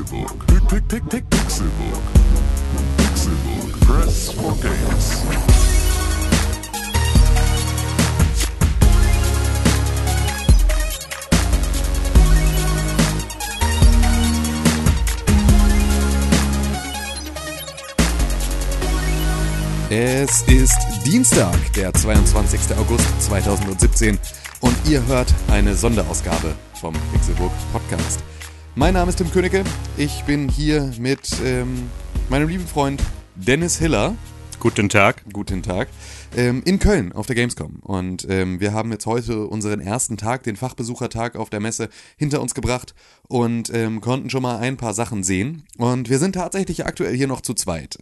Pixelbook. Pick, pick, pick, Pixelbook. Pixelbook. Press for games. Es ist Dienstag, der 22. August 2017 und ihr hört eine Sonderausgabe vom Pixelbook Podcast. Mein Name ist Tim Königke, ich bin hier mit ähm, meinem lieben Freund Dennis Hiller. Guten Tag. Guten Tag. Ähm, in Köln auf der Gamescom. Und ähm, wir haben jetzt heute unseren ersten Tag, den Fachbesuchertag auf der Messe, hinter uns gebracht und ähm, konnten schon mal ein paar Sachen sehen. Und wir sind tatsächlich aktuell hier noch zu zweit.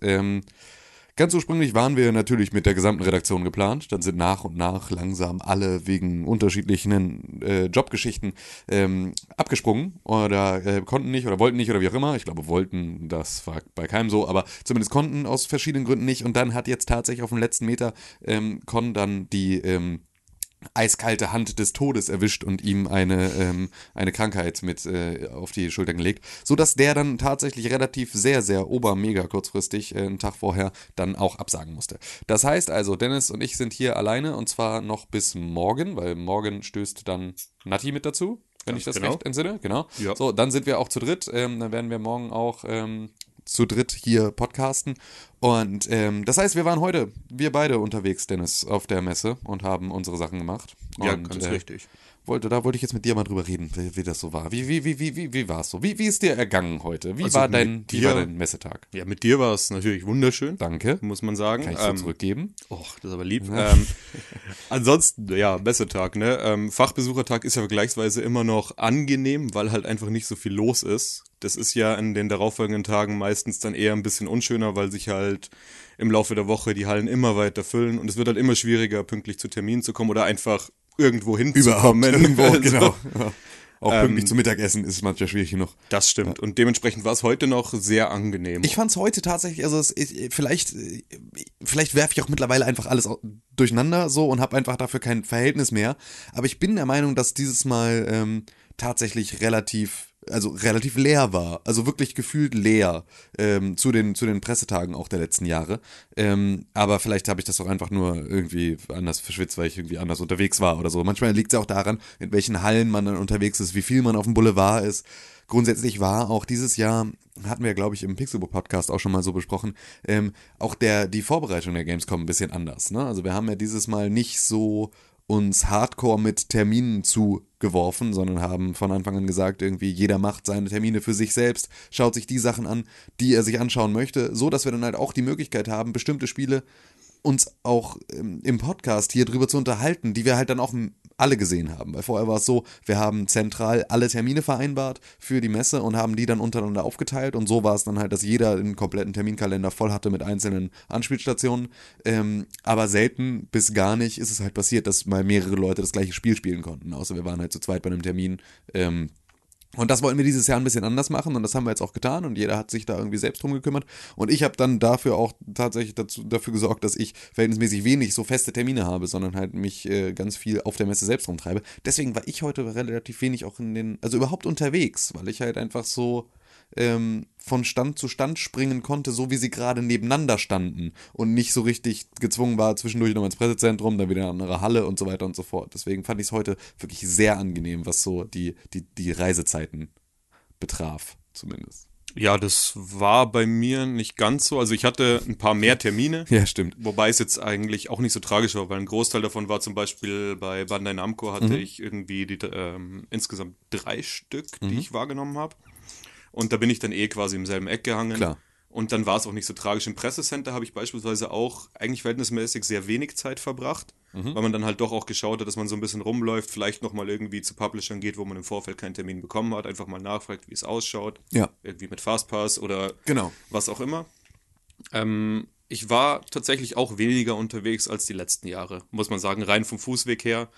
Ganz ursprünglich waren wir natürlich mit der gesamten Redaktion geplant. Dann sind nach und nach langsam alle wegen unterschiedlichen äh, Jobgeschichten ähm, abgesprungen oder äh, konnten nicht oder wollten nicht oder wie auch immer. Ich glaube, wollten, das war bei keinem so, aber zumindest konnten aus verschiedenen Gründen nicht. Und dann hat jetzt tatsächlich auf dem letzten Meter ähm, Con dann die ähm, eiskalte Hand des Todes erwischt und ihm eine, ähm, eine Krankheit mit äh, auf die Schultern gelegt, sodass der dann tatsächlich relativ sehr, sehr obermega kurzfristig äh, einen Tag vorher dann auch absagen musste. Das heißt also, Dennis und ich sind hier alleine und zwar noch bis morgen, weil morgen stößt dann Nati mit dazu. Wenn Ganz ich das genau. recht entsinne, genau. Ja. So, dann sind wir auch zu dritt. Ähm, dann werden wir morgen auch ähm, zu dritt hier podcasten. Und ähm, das heißt, wir waren heute, wir beide unterwegs, Dennis, auf der Messe und haben unsere Sachen gemacht. Ja, und, ganz äh, richtig. Wollte, da wollte ich jetzt mit dir mal drüber reden, wie, wie das so war. Wie, wie, wie, wie, wie, wie war es so? Wie, wie ist dir ergangen heute? Wie, Also war, dein, mit wie dir- war dein Messetag? Ja, mit dir war es natürlich wunderschön, Danke. muss man sagen. Kann ich so Ähm, zurückgeben? Och, das ist aber lieb. Ähm, ansonsten, ja, Messetag, ne? Ähm, Fachbesuchertag ist ja vergleichsweise immer noch angenehm, weil halt einfach nicht so viel los ist. Das ist ja in den darauffolgenden Tagen meistens dann eher ein bisschen unschöner, weil sich halt im Laufe der Woche die Hallen immer weiter füllen und es wird halt immer schwieriger, pünktlich zu Terminen zu kommen oder einfach irgendwo hinzukommen. Irgendwo, Also, genau. Ja. Auch pünktlich Ähm, zum Mittagessen ist manchmal schwierig genug. Das stimmt. Und dementsprechend war es heute noch sehr angenehm. Ich fand es heute tatsächlich, also es, ich, vielleicht, vielleicht werfe ich auch mittlerweile einfach alles durcheinander so und habe einfach dafür kein Verhältnis mehr. Aber ich bin der Meinung, dass dieses Mal ähm, tatsächlich relativ, also relativ leer war. Also wirklich gefühlt leer ähm, zu, den, zu den Pressetagen auch der letzten Jahre. Ähm, aber vielleicht habe ich das auch einfach nur irgendwie anders verschwitzt, weil ich irgendwie anders unterwegs war oder so. Manchmal liegt es auch daran, in welchen Hallen man dann unterwegs ist, wie viel man auf dem Boulevard ist. Grundsätzlich war auch dieses Jahr, hatten wir, glaube ich, im Pixelbook Podcast auch schon mal so besprochen, ähm, auch der, die Vorbereitung der Gamescom ein bisschen anders. Ne? Also wir haben ja dieses Mal nicht so uns hardcore mit Terminen zugeworfen, sondern haben von Anfang an gesagt, irgendwie jeder macht seine Termine für sich selbst, schaut sich die Sachen an, die er sich anschauen möchte, so dass wir dann halt auch die Möglichkeit haben, bestimmte Spiele uns auch ähm, im Podcast hier drüber zu unterhalten, die wir halt dann auch alle gesehen haben. Weil vorher war es so, wir haben zentral alle Termine vereinbart für die Messe und haben die dann untereinander aufgeteilt. Und so war es dann halt, dass jeder einen kompletten Terminkalender voll hatte mit einzelnen Anspielstationen. Ähm, aber selten bis gar nicht ist es halt passiert, dass mal mehrere Leute das gleiche Spiel spielen konnten. Außer wir waren halt zu zweit bei einem Termin. Ähm, und das wollten wir dieses Jahr ein bisschen anders machen und das haben wir jetzt auch getan und jeder hat sich da irgendwie selbst drum gekümmert. Und ich habe dann dafür auch tatsächlich dazu, dafür gesorgt, dass ich verhältnismäßig wenig so feste Termine habe, sondern halt mich äh, ganz viel auf der Messe selbst rumtreibe. Deswegen war ich heute relativ wenig auch in den, also überhaupt unterwegs, weil ich halt einfach so ähm, von Stand zu Stand springen konnte, so wie sie gerade nebeneinander standen und nicht so richtig gezwungen war, zwischendurch noch ins Pressezentrum, dann wieder in eine andere Halle und so weiter und so fort. Deswegen fand ich es heute wirklich sehr angenehm, was so die, die, die Reisezeiten betraf, zumindest. Ja, das war bei mir nicht ganz so. Also ich hatte ein paar mehr Termine, Ja, stimmt. wobei es jetzt eigentlich auch nicht so tragisch war, weil ein Großteil davon war zum Beispiel bei Bandai Namco hatte ich irgendwie die, ähm, insgesamt drei Stück, die ich wahrgenommen habe. Und da bin ich dann eh quasi im selben Eck gehangen. Klar. Und dann war es auch nicht so tragisch. Im Pressecenter habe ich beispielsweise auch eigentlich verhältnismäßig sehr wenig Zeit verbracht, weil man dann halt doch auch geschaut hat, dass man so ein bisschen rumläuft, vielleicht nochmal irgendwie zu Publishern geht, wo man im Vorfeld keinen Termin bekommen hat, einfach mal nachfragt, wie es ausschaut. Ja. Irgendwie mit Fastpass oder Genau. was auch immer. Ähm, ich war tatsächlich auch weniger unterwegs als die letzten Jahre, muss man sagen. Rein vom Fußweg her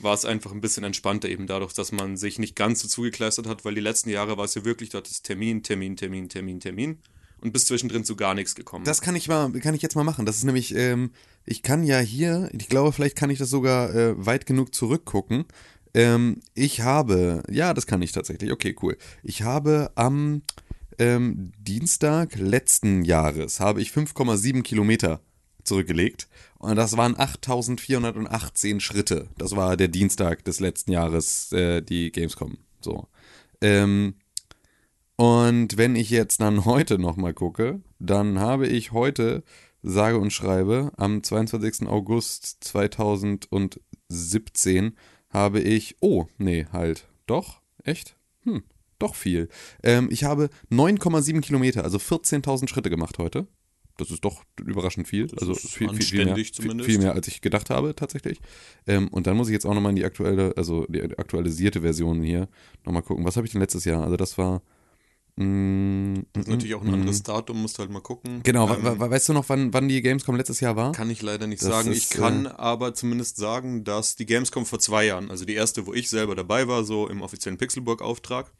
war es einfach ein bisschen entspannter, eben dadurch, dass man sich nicht ganz so zugekleistert hat, weil die letzten Jahre war es ja wirklich, dort ist Termin, Termin, Termin, Termin, Termin und bis zwischendrin zu gar nichts gekommen. Das kann ich mal, kann ich jetzt mal machen. Das ist nämlich, ähm, ich kann ja hier, ich glaube, vielleicht kann ich das sogar äh, weit genug zurückgucken. Ähm, ich habe, ja, das kann ich tatsächlich. Okay, cool. Ich habe am ähm, Dienstag letzten Jahres habe ich 5,7 Kilometer zurückgelegt. Und das waren 8418 Schritte. Das war der Dienstag des letzten Jahres, äh, die Gamescom. So. Ähm, und wenn ich jetzt dann heute nochmal gucke, dann habe ich heute, sage und schreibe, am 22. August 2017 habe ich, oh, nee, halt, doch, echt? Hm, doch viel. Ähm, ich habe 9,7 Kilometer, also 14.000 Schritte gemacht heute. Das ist doch überraschend viel. Das also ist viel, viel, viel, mehr, viel, viel mehr, als ich gedacht habe, tatsächlich. Ähm, und dann muss ich jetzt auch nochmal in die aktuelle, also die aktualisierte Version hier nochmal gucken. Was habe ich denn letztes Jahr? Also das war. mm, Das ist mm, natürlich auch ein mm. anderes Datum, musst du halt mal gucken. Genau, Ähm, weißt du noch, wann, wann die Gamescom letztes Jahr war? Kann ich leider nicht Das sagen. ist, ich kann äh, aber zumindest sagen, dass die Gamescom vor zwei Jahren, also die erste, wo ich selber dabei war, so im offiziellen Pixelburg-Auftrag,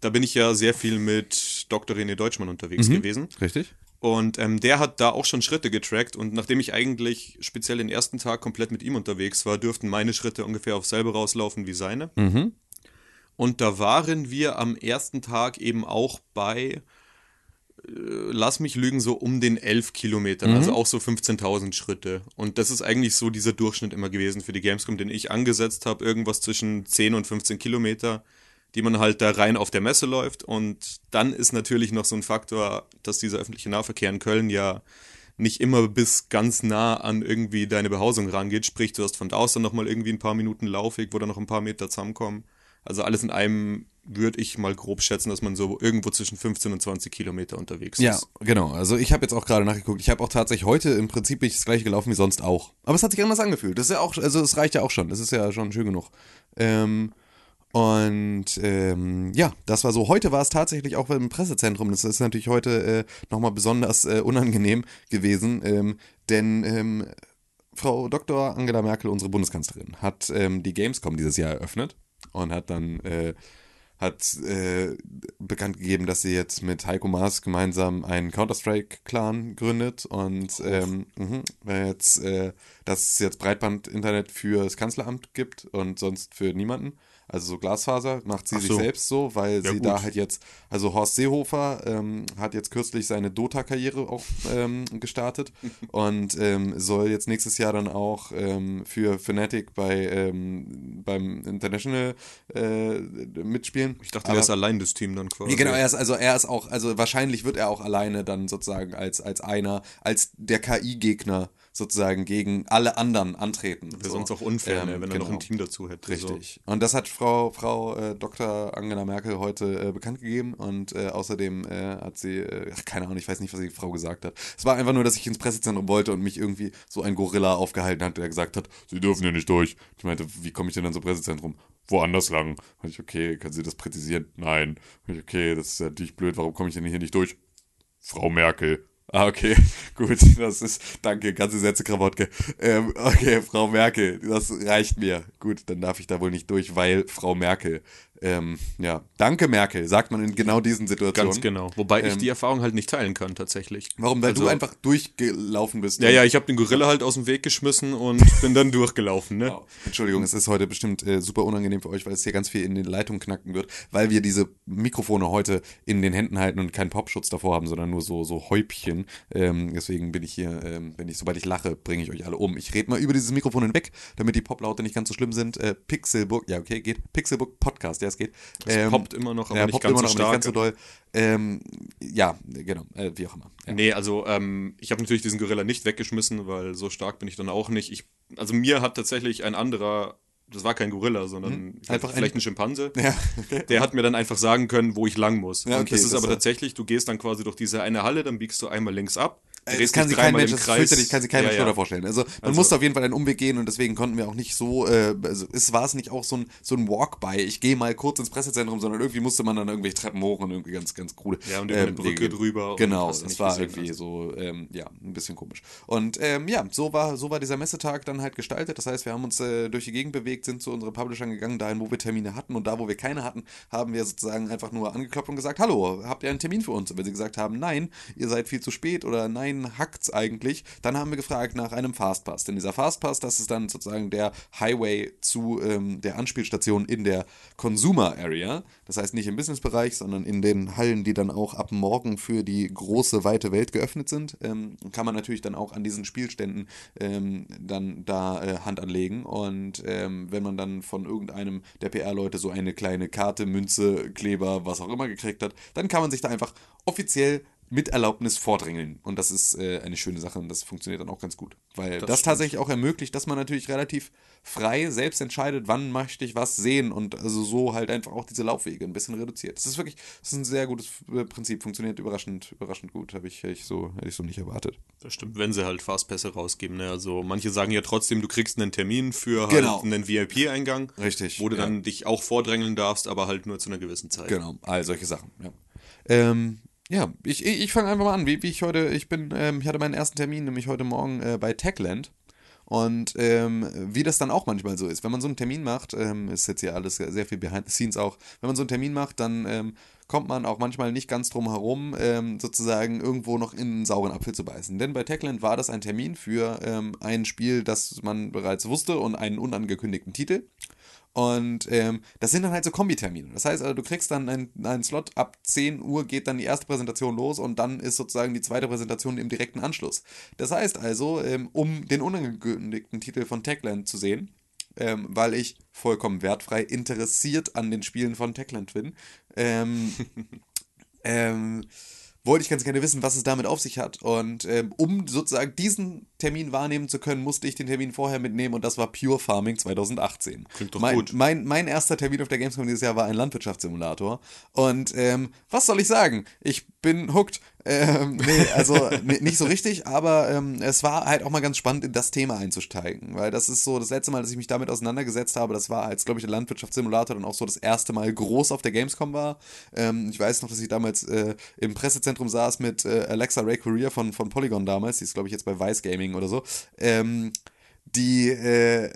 da bin ich ja sehr viel mit Dr. René Deutschmann unterwegs Mhm. gewesen. Richtig? Und ähm, der hat da auch schon Schritte getrackt. Und nachdem ich eigentlich speziell den ersten Tag komplett mit ihm unterwegs war, dürften meine Schritte ungefähr auf selbe rauslaufen wie seine. Mhm. Und da waren wir am ersten Tag eben auch bei, äh, lass mich lügen, so um den 11 Kilometern, also auch so 15.000 Schritte. Und das ist eigentlich so dieser Durchschnitt immer gewesen für die Gamescom, den ich angesetzt habe, irgendwas zwischen 10 und 15 Kilometer, die man halt da rein auf der Messe läuft. Und dann ist natürlich noch so ein Faktor, dass dieser öffentliche Nahverkehr in Köln ja nicht immer bis ganz nah an irgendwie deine Behausung rangeht. Sprich, du hast von da aus dann nochmal irgendwie ein paar Minuten Laufweg, wo dann noch ein paar Meter zusammenkommen. Also alles in einem würde ich mal grob schätzen, dass man so irgendwo zwischen 15 und 20 Kilometer unterwegs Ja, ist. genau. Also ich habe jetzt auch gerade nachgeguckt. Ich habe auch tatsächlich heute im Prinzip das gleiche gelaufen wie sonst auch. Aber es hat sich anders angefühlt. Das ist ja auch, also es reicht ja auch schon. Das ist ja schon schön genug. Ähm, und ähm, ja, das war so. Heute war es tatsächlich auch im Pressezentrum. Das ist natürlich heute äh, nochmal besonders äh, unangenehm gewesen, ähm, denn ähm, Frau Dr. Angela Merkel, unsere Bundeskanzlerin, hat ähm, die Gamescom dieses Jahr eröffnet und hat dann äh, hat äh, bekannt gegeben, dass sie jetzt mit Heiko Maas gemeinsam einen Counter-Strike-Clan gründet und ähm, weil jetzt, äh, dass es jetzt Breitband-Internet für das Kanzleramt gibt und sonst für niemanden. Also so Glasfaser macht sie Ach sich so. selbst so, weil Ja, sie gut. da halt jetzt, also Horst Seehofer ähm, hat jetzt kürzlich seine Dota-Karriere auch ähm, gestartet und ähm, soll jetzt nächstes Jahr dann auch ähm, für Fnatic bei ähm, beim International äh, mitspielen. Ich dachte, Aber- er ist allein das Team dann quasi. ja, genau, er ist, also er ist auch, also wahrscheinlich wird er auch alleine dann sozusagen als, als einer, als der KI-Gegner sozusagen gegen alle anderen antreten. Wäre So. sonst auch unfair, ne, Ähm, wenn er noch genau. ein Team dazu hätte. Richtig. Und das hat Frau, Frau äh, Dr. Angela Merkel heute äh, bekannt gegeben und äh, außerdem äh, hat sie, äh, ach, keine Ahnung, ich weiß nicht, was die Frau gesagt hat. Es war einfach nur, dass ich ins Pressezentrum wollte und mich irgendwie so ein Gorilla aufgehalten hat, der gesagt hat, sie dürfen ja nicht durch. Ich meinte, wie komme ich denn dann zum Pressezentrum? Woanders lang. Und ich, okay, können Sie das präzisieren? Nein. Und ich, okay, das ist ja natürlich blöd, warum komme ich denn hier nicht durch? Frau Merkel. Ah, okay, gut, das ist, danke, ganze Sätze Krawattke. Ähm, okay, Frau Merkel, das reicht mir. Gut, dann darf ich da wohl nicht durch, weil Frau Merkel. Ähm, ja, danke Merkel, sagt man in genau diesen Situationen. Ganz genau. Wobei ich Ähm, die Erfahrung halt nicht teilen kann, tatsächlich. Warum? Weil Also- du einfach durchgelaufen bist. Ja, ja, ich habe den Gorilla halt aus dem Weg geschmissen und bin dann durchgelaufen, ne? Wow. Entschuldigung, es ist heute bestimmt äh, super unangenehm für euch, weil es hier ganz viel in den Leitungen knacken wird, weil wir diese Mikrofone heute in den Händen halten und keinen Popschutz davor haben, sondern nur so, so Häubchen. Ähm, deswegen bin ich hier, ähm, wenn ich, sobald ich lache, bringe ich euch alle um. Ich rede mal über dieses Mikrofon hinweg, damit die Poplaute nicht ganz so schlimm sind. Äh, Pixelbook, ja, okay, geht. Pixelbook Podcast, ja, es geht. Es poppt immer noch, aber ja, nicht ganz immer so noch, nicht stark. ganz so doll. Ähm, ja, genau, äh, wie auch immer. Ja. Nee, also ähm, ich habe natürlich diesen Gorilla nicht weggeschmissen, weil so stark bin ich dann auch nicht. Ich, also mir hat tatsächlich ein anderer, das war kein Gorilla, sondern Hm, einfach vielleicht ein- ein Schimpanse. Ja, okay. Der hat mir dann einfach sagen können, wo ich lang muss. Ja, und okay, das ist das aber tatsächlich, du gehst dann quasi durch diese eine Halle, dann biegst du einmal links ab, Das drehst kann sich kein Mensch, das fürchterlich, kann sich kein Ja, Mensch ja. vorstellen. Also man Also- musste auf jeden Fall einen Umweg gehen und deswegen konnten wir auch nicht so, äh, also es war es nicht auch so ein, so ein Walk-by, ich gehe mal kurz ins Pressezentrum, sondern irgendwie musste man dann irgendwelche Treppen hoch und irgendwie ganz, ganz krude. Ja, und über eine Brücke Wege. drüber Genau, hast das war irgendwie also. so, ähm, ja, ein bisschen komisch. Und ähm, ja, so war, so war dieser Messetag dann halt gestaltet. Das heißt, wir haben uns äh, durch die Gegend bewegt, sind zu unseren Publishern gegangen, dahin, wo wir Termine hatten und da, wo wir keine hatten, haben wir sozusagen einfach nur angeklopft und gesagt, hallo, habt ihr einen Termin für uns? Und wenn sie gesagt haben, nein, ihr seid viel zu spät oder nein, rein hackt's eigentlich, dann haben wir gefragt nach einem Fastpass. Denn dieser Fastpass, das ist dann sozusagen der Highway zu ähm, der Anspielstation in der Consumer Area. Das heißt nicht im Businessbereich, sondern in den Hallen, die dann auch ab morgen für die große, weite Welt geöffnet sind. Ähm, kann man natürlich dann auch an diesen Spielständen ähm, dann da äh, Hand anlegen. Und ähm, wenn man dann von irgendeinem der PR-Leute so eine kleine Karte, Münze, Kleber, was auch immer gekriegt hat, dann kann man sich da einfach offiziell mit Erlaubnis vordrängeln. Und das ist äh, eine schöne Sache und das funktioniert dann auch ganz gut. Weil das, das tatsächlich auch ermöglicht, dass man natürlich relativ frei selbst entscheidet, wann möchte ich was sehen und also so halt einfach auch diese Laufwege ein bisschen reduziert. Das ist wirklich, das ist ein sehr gutes äh, Prinzip, funktioniert überraschend, überraschend gut, habe ich, ich so, hätte ich so nicht erwartet. Das stimmt, wenn sie halt Fastpässe rausgeben. Ne? Also manche sagen ja trotzdem, du kriegst einen Termin für halt Genau. einen VIP-Eingang. Richtig, Wo du ja. dann dich auch vordrängeln darfst, aber halt nur zu einer gewissen Zeit. Genau, all solche Sachen, ja. Ähm, ja, ich, ich, fange einfach mal an, wie, wie ich heute, ich bin, ähm, ich hatte meinen ersten Termin, nämlich heute Morgen äh, bei Techland. Und ähm, wie das dann auch manchmal so ist, wenn man so einen Termin macht, ähm, ist jetzt hier alles sehr viel behind the scenes auch, wenn man so einen Termin macht, dann ähm, kommt man auch manchmal nicht ganz drum herum, ähm, sozusagen irgendwo noch in einen sauren Apfel zu beißen. Denn bei Techland war das ein Termin für ähm, ein Spiel, das man bereits wusste und einen unangekündigten Titel. Und ähm, das sind dann halt so Kombitermine. Das heißt also, du kriegst dann einen, einen Slot, ab 10 Uhr geht dann die erste Präsentation los und dann ist sozusagen die zweite Präsentation im direkten Anschluss. Das heißt also, ähm, um den unangekündigten Titel von Techland zu sehen, ähm, weil ich vollkommen wertfrei interessiert an den Spielen von Techland bin, ähm, ähm, wollte ich ganz gerne wissen, was es damit auf sich hat. Und ähm, um sozusagen diesen Termin wahrnehmen zu können, musste ich den Termin vorher mitnehmen und das war Pure Farming 2018. Klingt doch mein, gut. Mein, mein erster Termin auf der Gamescom dieses Jahr war ein Landwirtschaftssimulator. Und ähm, was soll ich sagen? Ich bin hooked. Ähm, nee, also nicht so richtig, aber ähm, es war halt auch mal ganz spannend, in das Thema einzusteigen. Weil das ist so das letzte Mal, dass ich mich damit auseinandergesetzt habe, das war, als, glaube ich, der Landwirtschaftssimulator dann auch so das erste Mal groß auf der Gamescom war. Ähm, ich weiß noch, dass ich damals äh, im Pressezentrum saß mit äh, Alexa Ray Career von, von Polygon damals, die ist, glaube ich, jetzt bei Vice Gaming oder so. Ähm, die äh,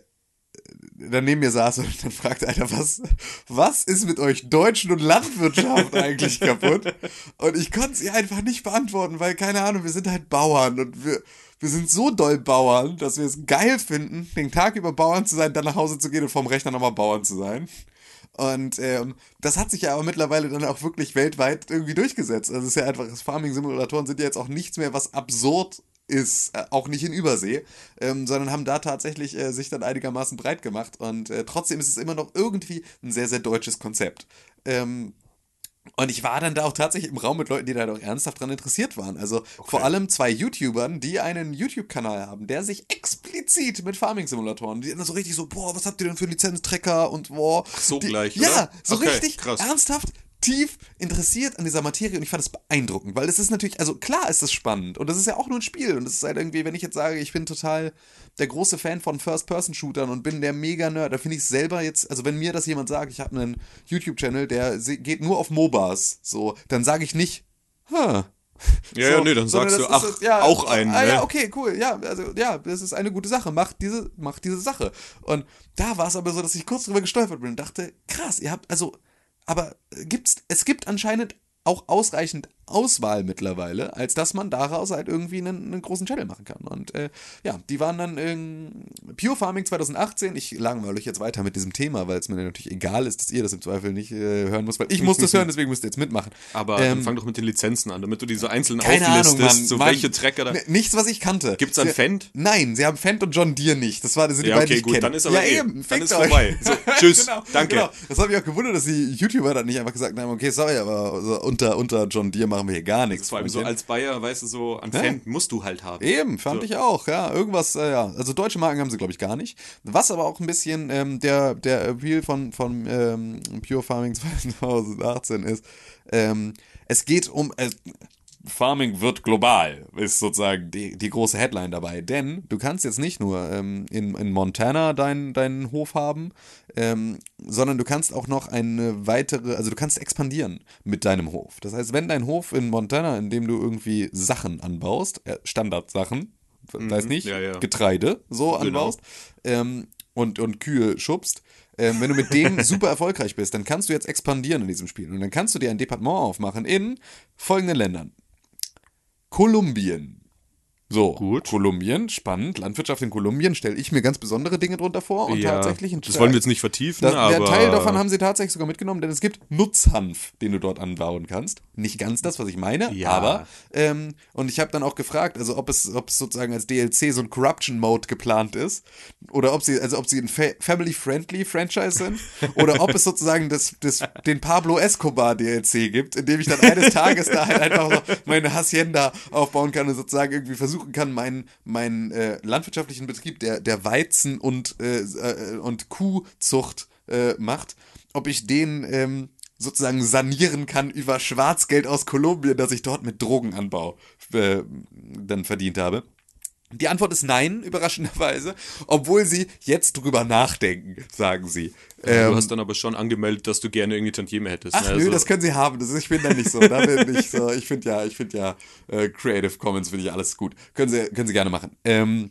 dann neben mir saß und dann fragte einer, was, was ist mit euch Deutschen und Landwirtschaft eigentlich kaputt? Und ich konnte sie einfach nicht beantworten, weil, keine Ahnung, wir sind halt Bauern und wir, wir sind so doll Bauern, dass wir es geil finden, den Tag über Bauern zu sein, dann nach Hause zu gehen und vom Rechner nochmal Bauern zu sein. Und ähm, das hat sich ja aber mittlerweile dann auch wirklich weltweit irgendwie durchgesetzt. Also es ist ja einfach, Farming-Simulatoren sind ja jetzt auch nichts mehr, was absurd ist, äh, auch nicht in Übersee, ähm, sondern haben da tatsächlich äh, sich dann einigermaßen breit gemacht. Und äh, trotzdem ist es immer noch irgendwie ein sehr, sehr deutsches Konzept. Ähm, und ich war dann da auch tatsächlich im Raum mit Leuten, die da doch ernsthaft dran interessiert waren. Also vor allem zwei YouTubern, die einen YouTube-Kanal haben, der sich explizit mit Farming-Simulatoren, die dann so richtig so, boah, was habt ihr denn für Lizenztrecker und boah. so die, gleich, Ja, oder? so Okay, richtig krass. ernsthaft tief interessiert an dieser Materie und ich fand es beeindruckend, weil es ist natürlich, also klar ist es spannend und das ist ja auch nur ein Spiel und es ist halt irgendwie, wenn ich jetzt sage, ich bin total der große Fan von First-Person-Shootern und bin der Mega-Nerd, da finde ich selber jetzt, also wenn mir das jemand sagt, ich habe einen YouTube-Channel, der geht nur auf MOBAs, so, dann sage ich nicht, huh, Ja, ja, nee, dann sagst du, ach, ist- ja, auch einen, Ah, ne? ja, okay, cool. Ja, also ja, das ist eine gute Sache. Macht diese, macht diese Sache. Und da war es aber so, dass ich kurz drüber gestolpert bin und dachte, krass, ihr habt, also, aber gibt's, es gibt anscheinend auch ausreichend Auswahl mittlerweile, als dass man daraus halt irgendwie einen, einen großen Channel machen kann. Und äh, ja, die waren dann in Pure Farming 2018. Ich langweile euch jetzt weiter mit diesem Thema, weil es mir natürlich egal ist, dass ihr das im Zweifel nicht äh, hören müsst, weil ich muss das hören, deswegen müsst ihr jetzt mitmachen. Aber Ähm, fang doch mit den Lizenzen an, damit du diese einzelnen keine Ahnung, auflistest, Mann. so Mann. welche Tracker da. Nichts, was ich kannte. Gibt's Sie- Fendt? Nein, sie haben Fendt und John Deere nicht. Das war, das sind Ja, die beiden, okay, ich gut, kenne. dann ist aber ja, eh. eben. Dann ist euch. vorbei. So, tschüss, danke. Genau. Das hat mich auch gewundert, dass die YouTuber dann nicht einfach gesagt haben, okay, sorry, aber so unter, unter John Deere machen wir hier gar nichts. Vor allem so als Bayer, weißt du, so an Ja. Fendt musst du halt haben. Eben, fand So. ich auch, ja. Irgendwas, äh, ja. Also deutsche Marken haben sie, glaube ich, gar nicht. Was aber auch ein bisschen ähm, der, der Appeal von, von ähm, Pure Farming 2018 ist, ähm, es geht um. Äh, Farming wird global, ist sozusagen die, die große Headline dabei. Denn du kannst jetzt nicht nur ähm, in, in Montana deinen Hof haben, ähm, sondern du kannst auch noch eine weitere, also du kannst expandieren mit deinem Hof. Das heißt, wenn dein Hof in Montana, in dem du irgendwie Sachen anbaust, äh, Standardsachen, weiß nicht, Mhm. ja, ja. Getreide so Genau. anbaust ähm, und, und Kühe schubst, ähm, wenn du mit dem super erfolgreich bist, dann kannst du jetzt expandieren in diesem Spiel. Und dann kannst du dir ein Departement aufmachen in folgenden Ländern. Kolumbien, So, Gut. Kolumbien, spannend. Landwirtschaft in Kolumbien stelle ich mir ganz besondere Dinge drunter vor. Und tatsächlich ein das wollen wir jetzt nicht vertiefen, das, aber Der Teil davon haben sie tatsächlich sogar mitgenommen, denn es gibt Nutzhanf, den du dort anbauen kannst. Nicht ganz das, was ich meine, Ja. aber ähm, und ich habe dann auch gefragt, also ob es, ob es sozusagen als DLC so ein Corruption Mode geplant ist oder ob sie, also ob sie ein fa family-friendly Franchise sind oder ob es sozusagen das, das, den Pablo Escobar DLC gibt, in dem ich dann eines Tages da halt einfach so meine Hacienda aufbauen kann und sozusagen irgendwie versuchen kann, meinen meinen äh, landwirtschaftlichen Betrieb, der der Weizen und äh, äh, und Kuhzucht äh, macht, ob ich den ähm, sozusagen sanieren kann über Schwarzgeld aus Kolumbien, das ich dort mit Drogenanbau äh, dann verdient habe. Die Antwort ist nein, überraschenderweise, obwohl sie jetzt drüber nachdenken, sagen sie. du Ähm, hast dann aber schon angemeldet, dass du gerne irgendwie Tantieme hättest. Ach ne? nö, Also- das können sie haben. Das ist, ich bin da nicht so. Da bin ich so. Ich finde ja, ich finde ja äh, Creative Commons finde ich alles gut. Können sie, können sie gerne machen. Ähm,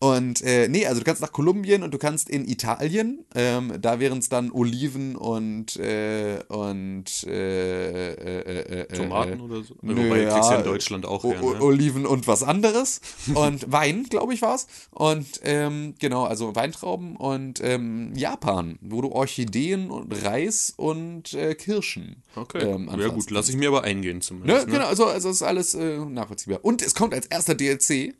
und äh, nee, also du kannst nach Kolumbien und du kannst in Italien, ähm, da wären es dann Oliven und äh, und äh, äh, äh, äh, Tomaten äh, oder so? nö, Wobei, ja, kriegst du ja in Deutschland auch O- O- ne? Oliven und was anderes und Wein, glaube ich, war's. Und ähm, genau, also Weintrauben und ähm, Japan, wo du Orchideen und Reis und äh, Kirschen. Okay, ähm, ja gut, lass ich mir aber eingehen Ne, zumindest. Ne? genau, also, also ist alles äh, nachvollziehbar. Und es kommt als erster DLC,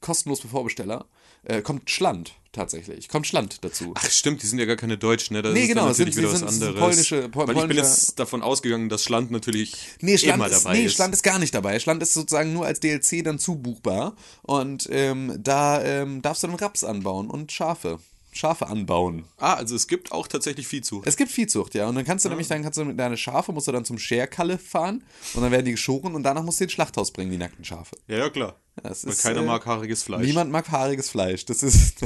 kostenlos für Vorbesteller, äh, kommt Schland tatsächlich. Kommt Schland dazu. Ach stimmt, die sind ja gar keine Deutschen, ne? Das Nee, genau, sind- wieder sind- was anderes. polnische- pol- Weil ich bin jetzt davon ausgegangen, dass Schland natürlich Nee, Schland, immer ist, dabei nee, ist. Schland ist gar nicht dabei. Schland ist sozusagen nur als DLC dann zubuchbar. Und ähm, da ähm, darfst du dann Raps anbauen und Schafe. Schafe anbauen. ah, also es gibt auch tatsächlich Viehzucht. Es gibt Viehzucht, ja. Und dann kannst du nämlich, dann kannst du mit deine Schafe, musst du dann zum Scherkalle fahren und dann werden die geschoren und danach musst du ins Schlachthaus bringen, die nackten Schafe. Ja, ja, klar. Das Weil ist, keiner äh, mag haariges Fleisch. Niemand mag haariges Fleisch. Das ist.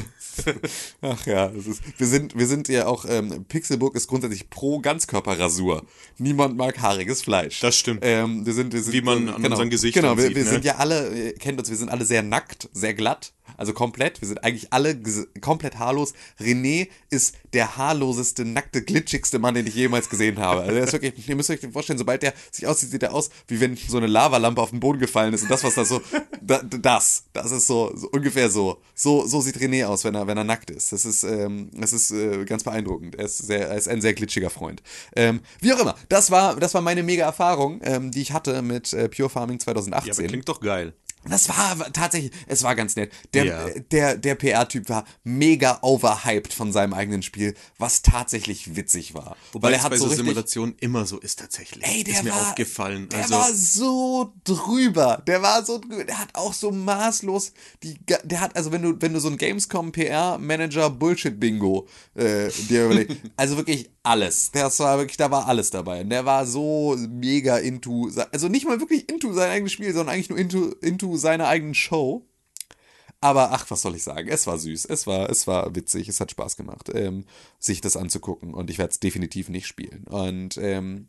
ach ja, das ist. Wir sind, wir sind ja auch. Ähm, Pixelburg ist grundsätzlich pro Ganzkörperrasur. Niemand mag haariges Fleisch. Das stimmt. Ähm, wir sind, wir sind, Wie man an unseren Gesichtern Genau, wir, sieht, wir ne? sind ja alle, ihr kennt uns, wir sind alle sehr nackt, sehr glatt. Also komplett. Wir sind eigentlich alle komplett haarlos. René ist der haarloseste, nackte, glitschigste Mann, den ich jemals gesehen habe. Also ist wirklich, ihr müsst euch vorstellen, sobald der sich aussieht, sieht er aus, wie wenn so eine Lavalampe auf den Boden gefallen ist. Und das, was da so, da, das, das ist so, so ungefähr so. So, so sieht René aus, wenn er, wenn er nackt ist. Das ist, ähm, das ist äh, ganz beeindruckend. Er ist, sehr, er ist ein sehr glitschiger Freund. Ähm, wie auch immer, das war, das war meine mega Erfahrung, ähm, die ich hatte mit äh, Pure Farming ja, aber 2018. klingt doch geil. Das war tatsächlich, es war ganz nett. Der, Ja. äh, der, der PR-Typ war mega overhyped von seinem eigenen Spiel, was tatsächlich witzig war. Wobei Weil es er hat bei so so Simulationen immer so ist tatsächlich. Ey, der ist mir war, aufgefallen. Der Also, war so drüber. Der war so drüber. Der hat auch so maßlos die. Der hat, also wenn du, wenn du so ein Gamescom PR-Manager Bullshit-Bingo äh, dir überlegst, also wirklich alles. Das war wirklich, da war alles dabei. Und der war so mega into, also nicht mal wirklich into sein eigenes Spiel, sondern eigentlich nur into, into seine eigenen Show. Aber ach, was soll ich sagen? Es war süß, es war, es war witzig, es hat Spaß gemacht, ähm, sich das anzugucken. Und ich werde es definitiv nicht spielen. Und ähm,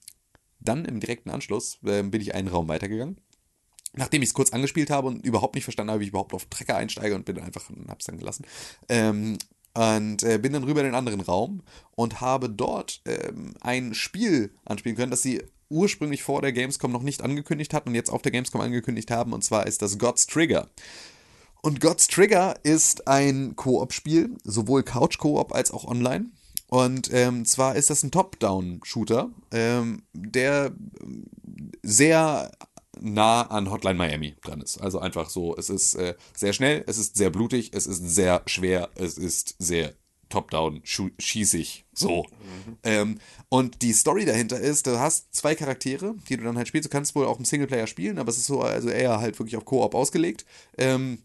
dann im direkten Anschluss ähm, bin ich einen Raum weitergegangen. Nachdem ich es kurz angespielt habe und überhaupt nicht verstanden habe, wie ich überhaupt auf Trecker einsteige und bin einfach, hab's dann gelassen. Ähm, und äh, bin dann rüber in den anderen Raum und habe dort ähm, ein Spiel anspielen können, das sie ursprünglich vor der Gamescom noch nicht angekündigt hatten und jetzt auf der Gamescom angekündigt haben. Und zwar ist das God's Trigger. Und God's Trigger ist ein Koop-Spiel, sowohl Couch-Koop als auch online. Und ähm, zwar ist das ein Top-Down-Shooter, ähm, der sehr nah an Hotline Miami dran ist. Also einfach so, es ist äh, sehr schnell, es ist sehr blutig, es ist sehr schwer, es ist sehr top-down, schu- schießig, so. Ähm, und die Story dahinter ist, du hast zwei Charaktere, die du dann halt spielst. Du kannst wohl auch im Singleplayer spielen, aber es ist so, also eher halt wirklich auf Koop ausgelegt. Ähm,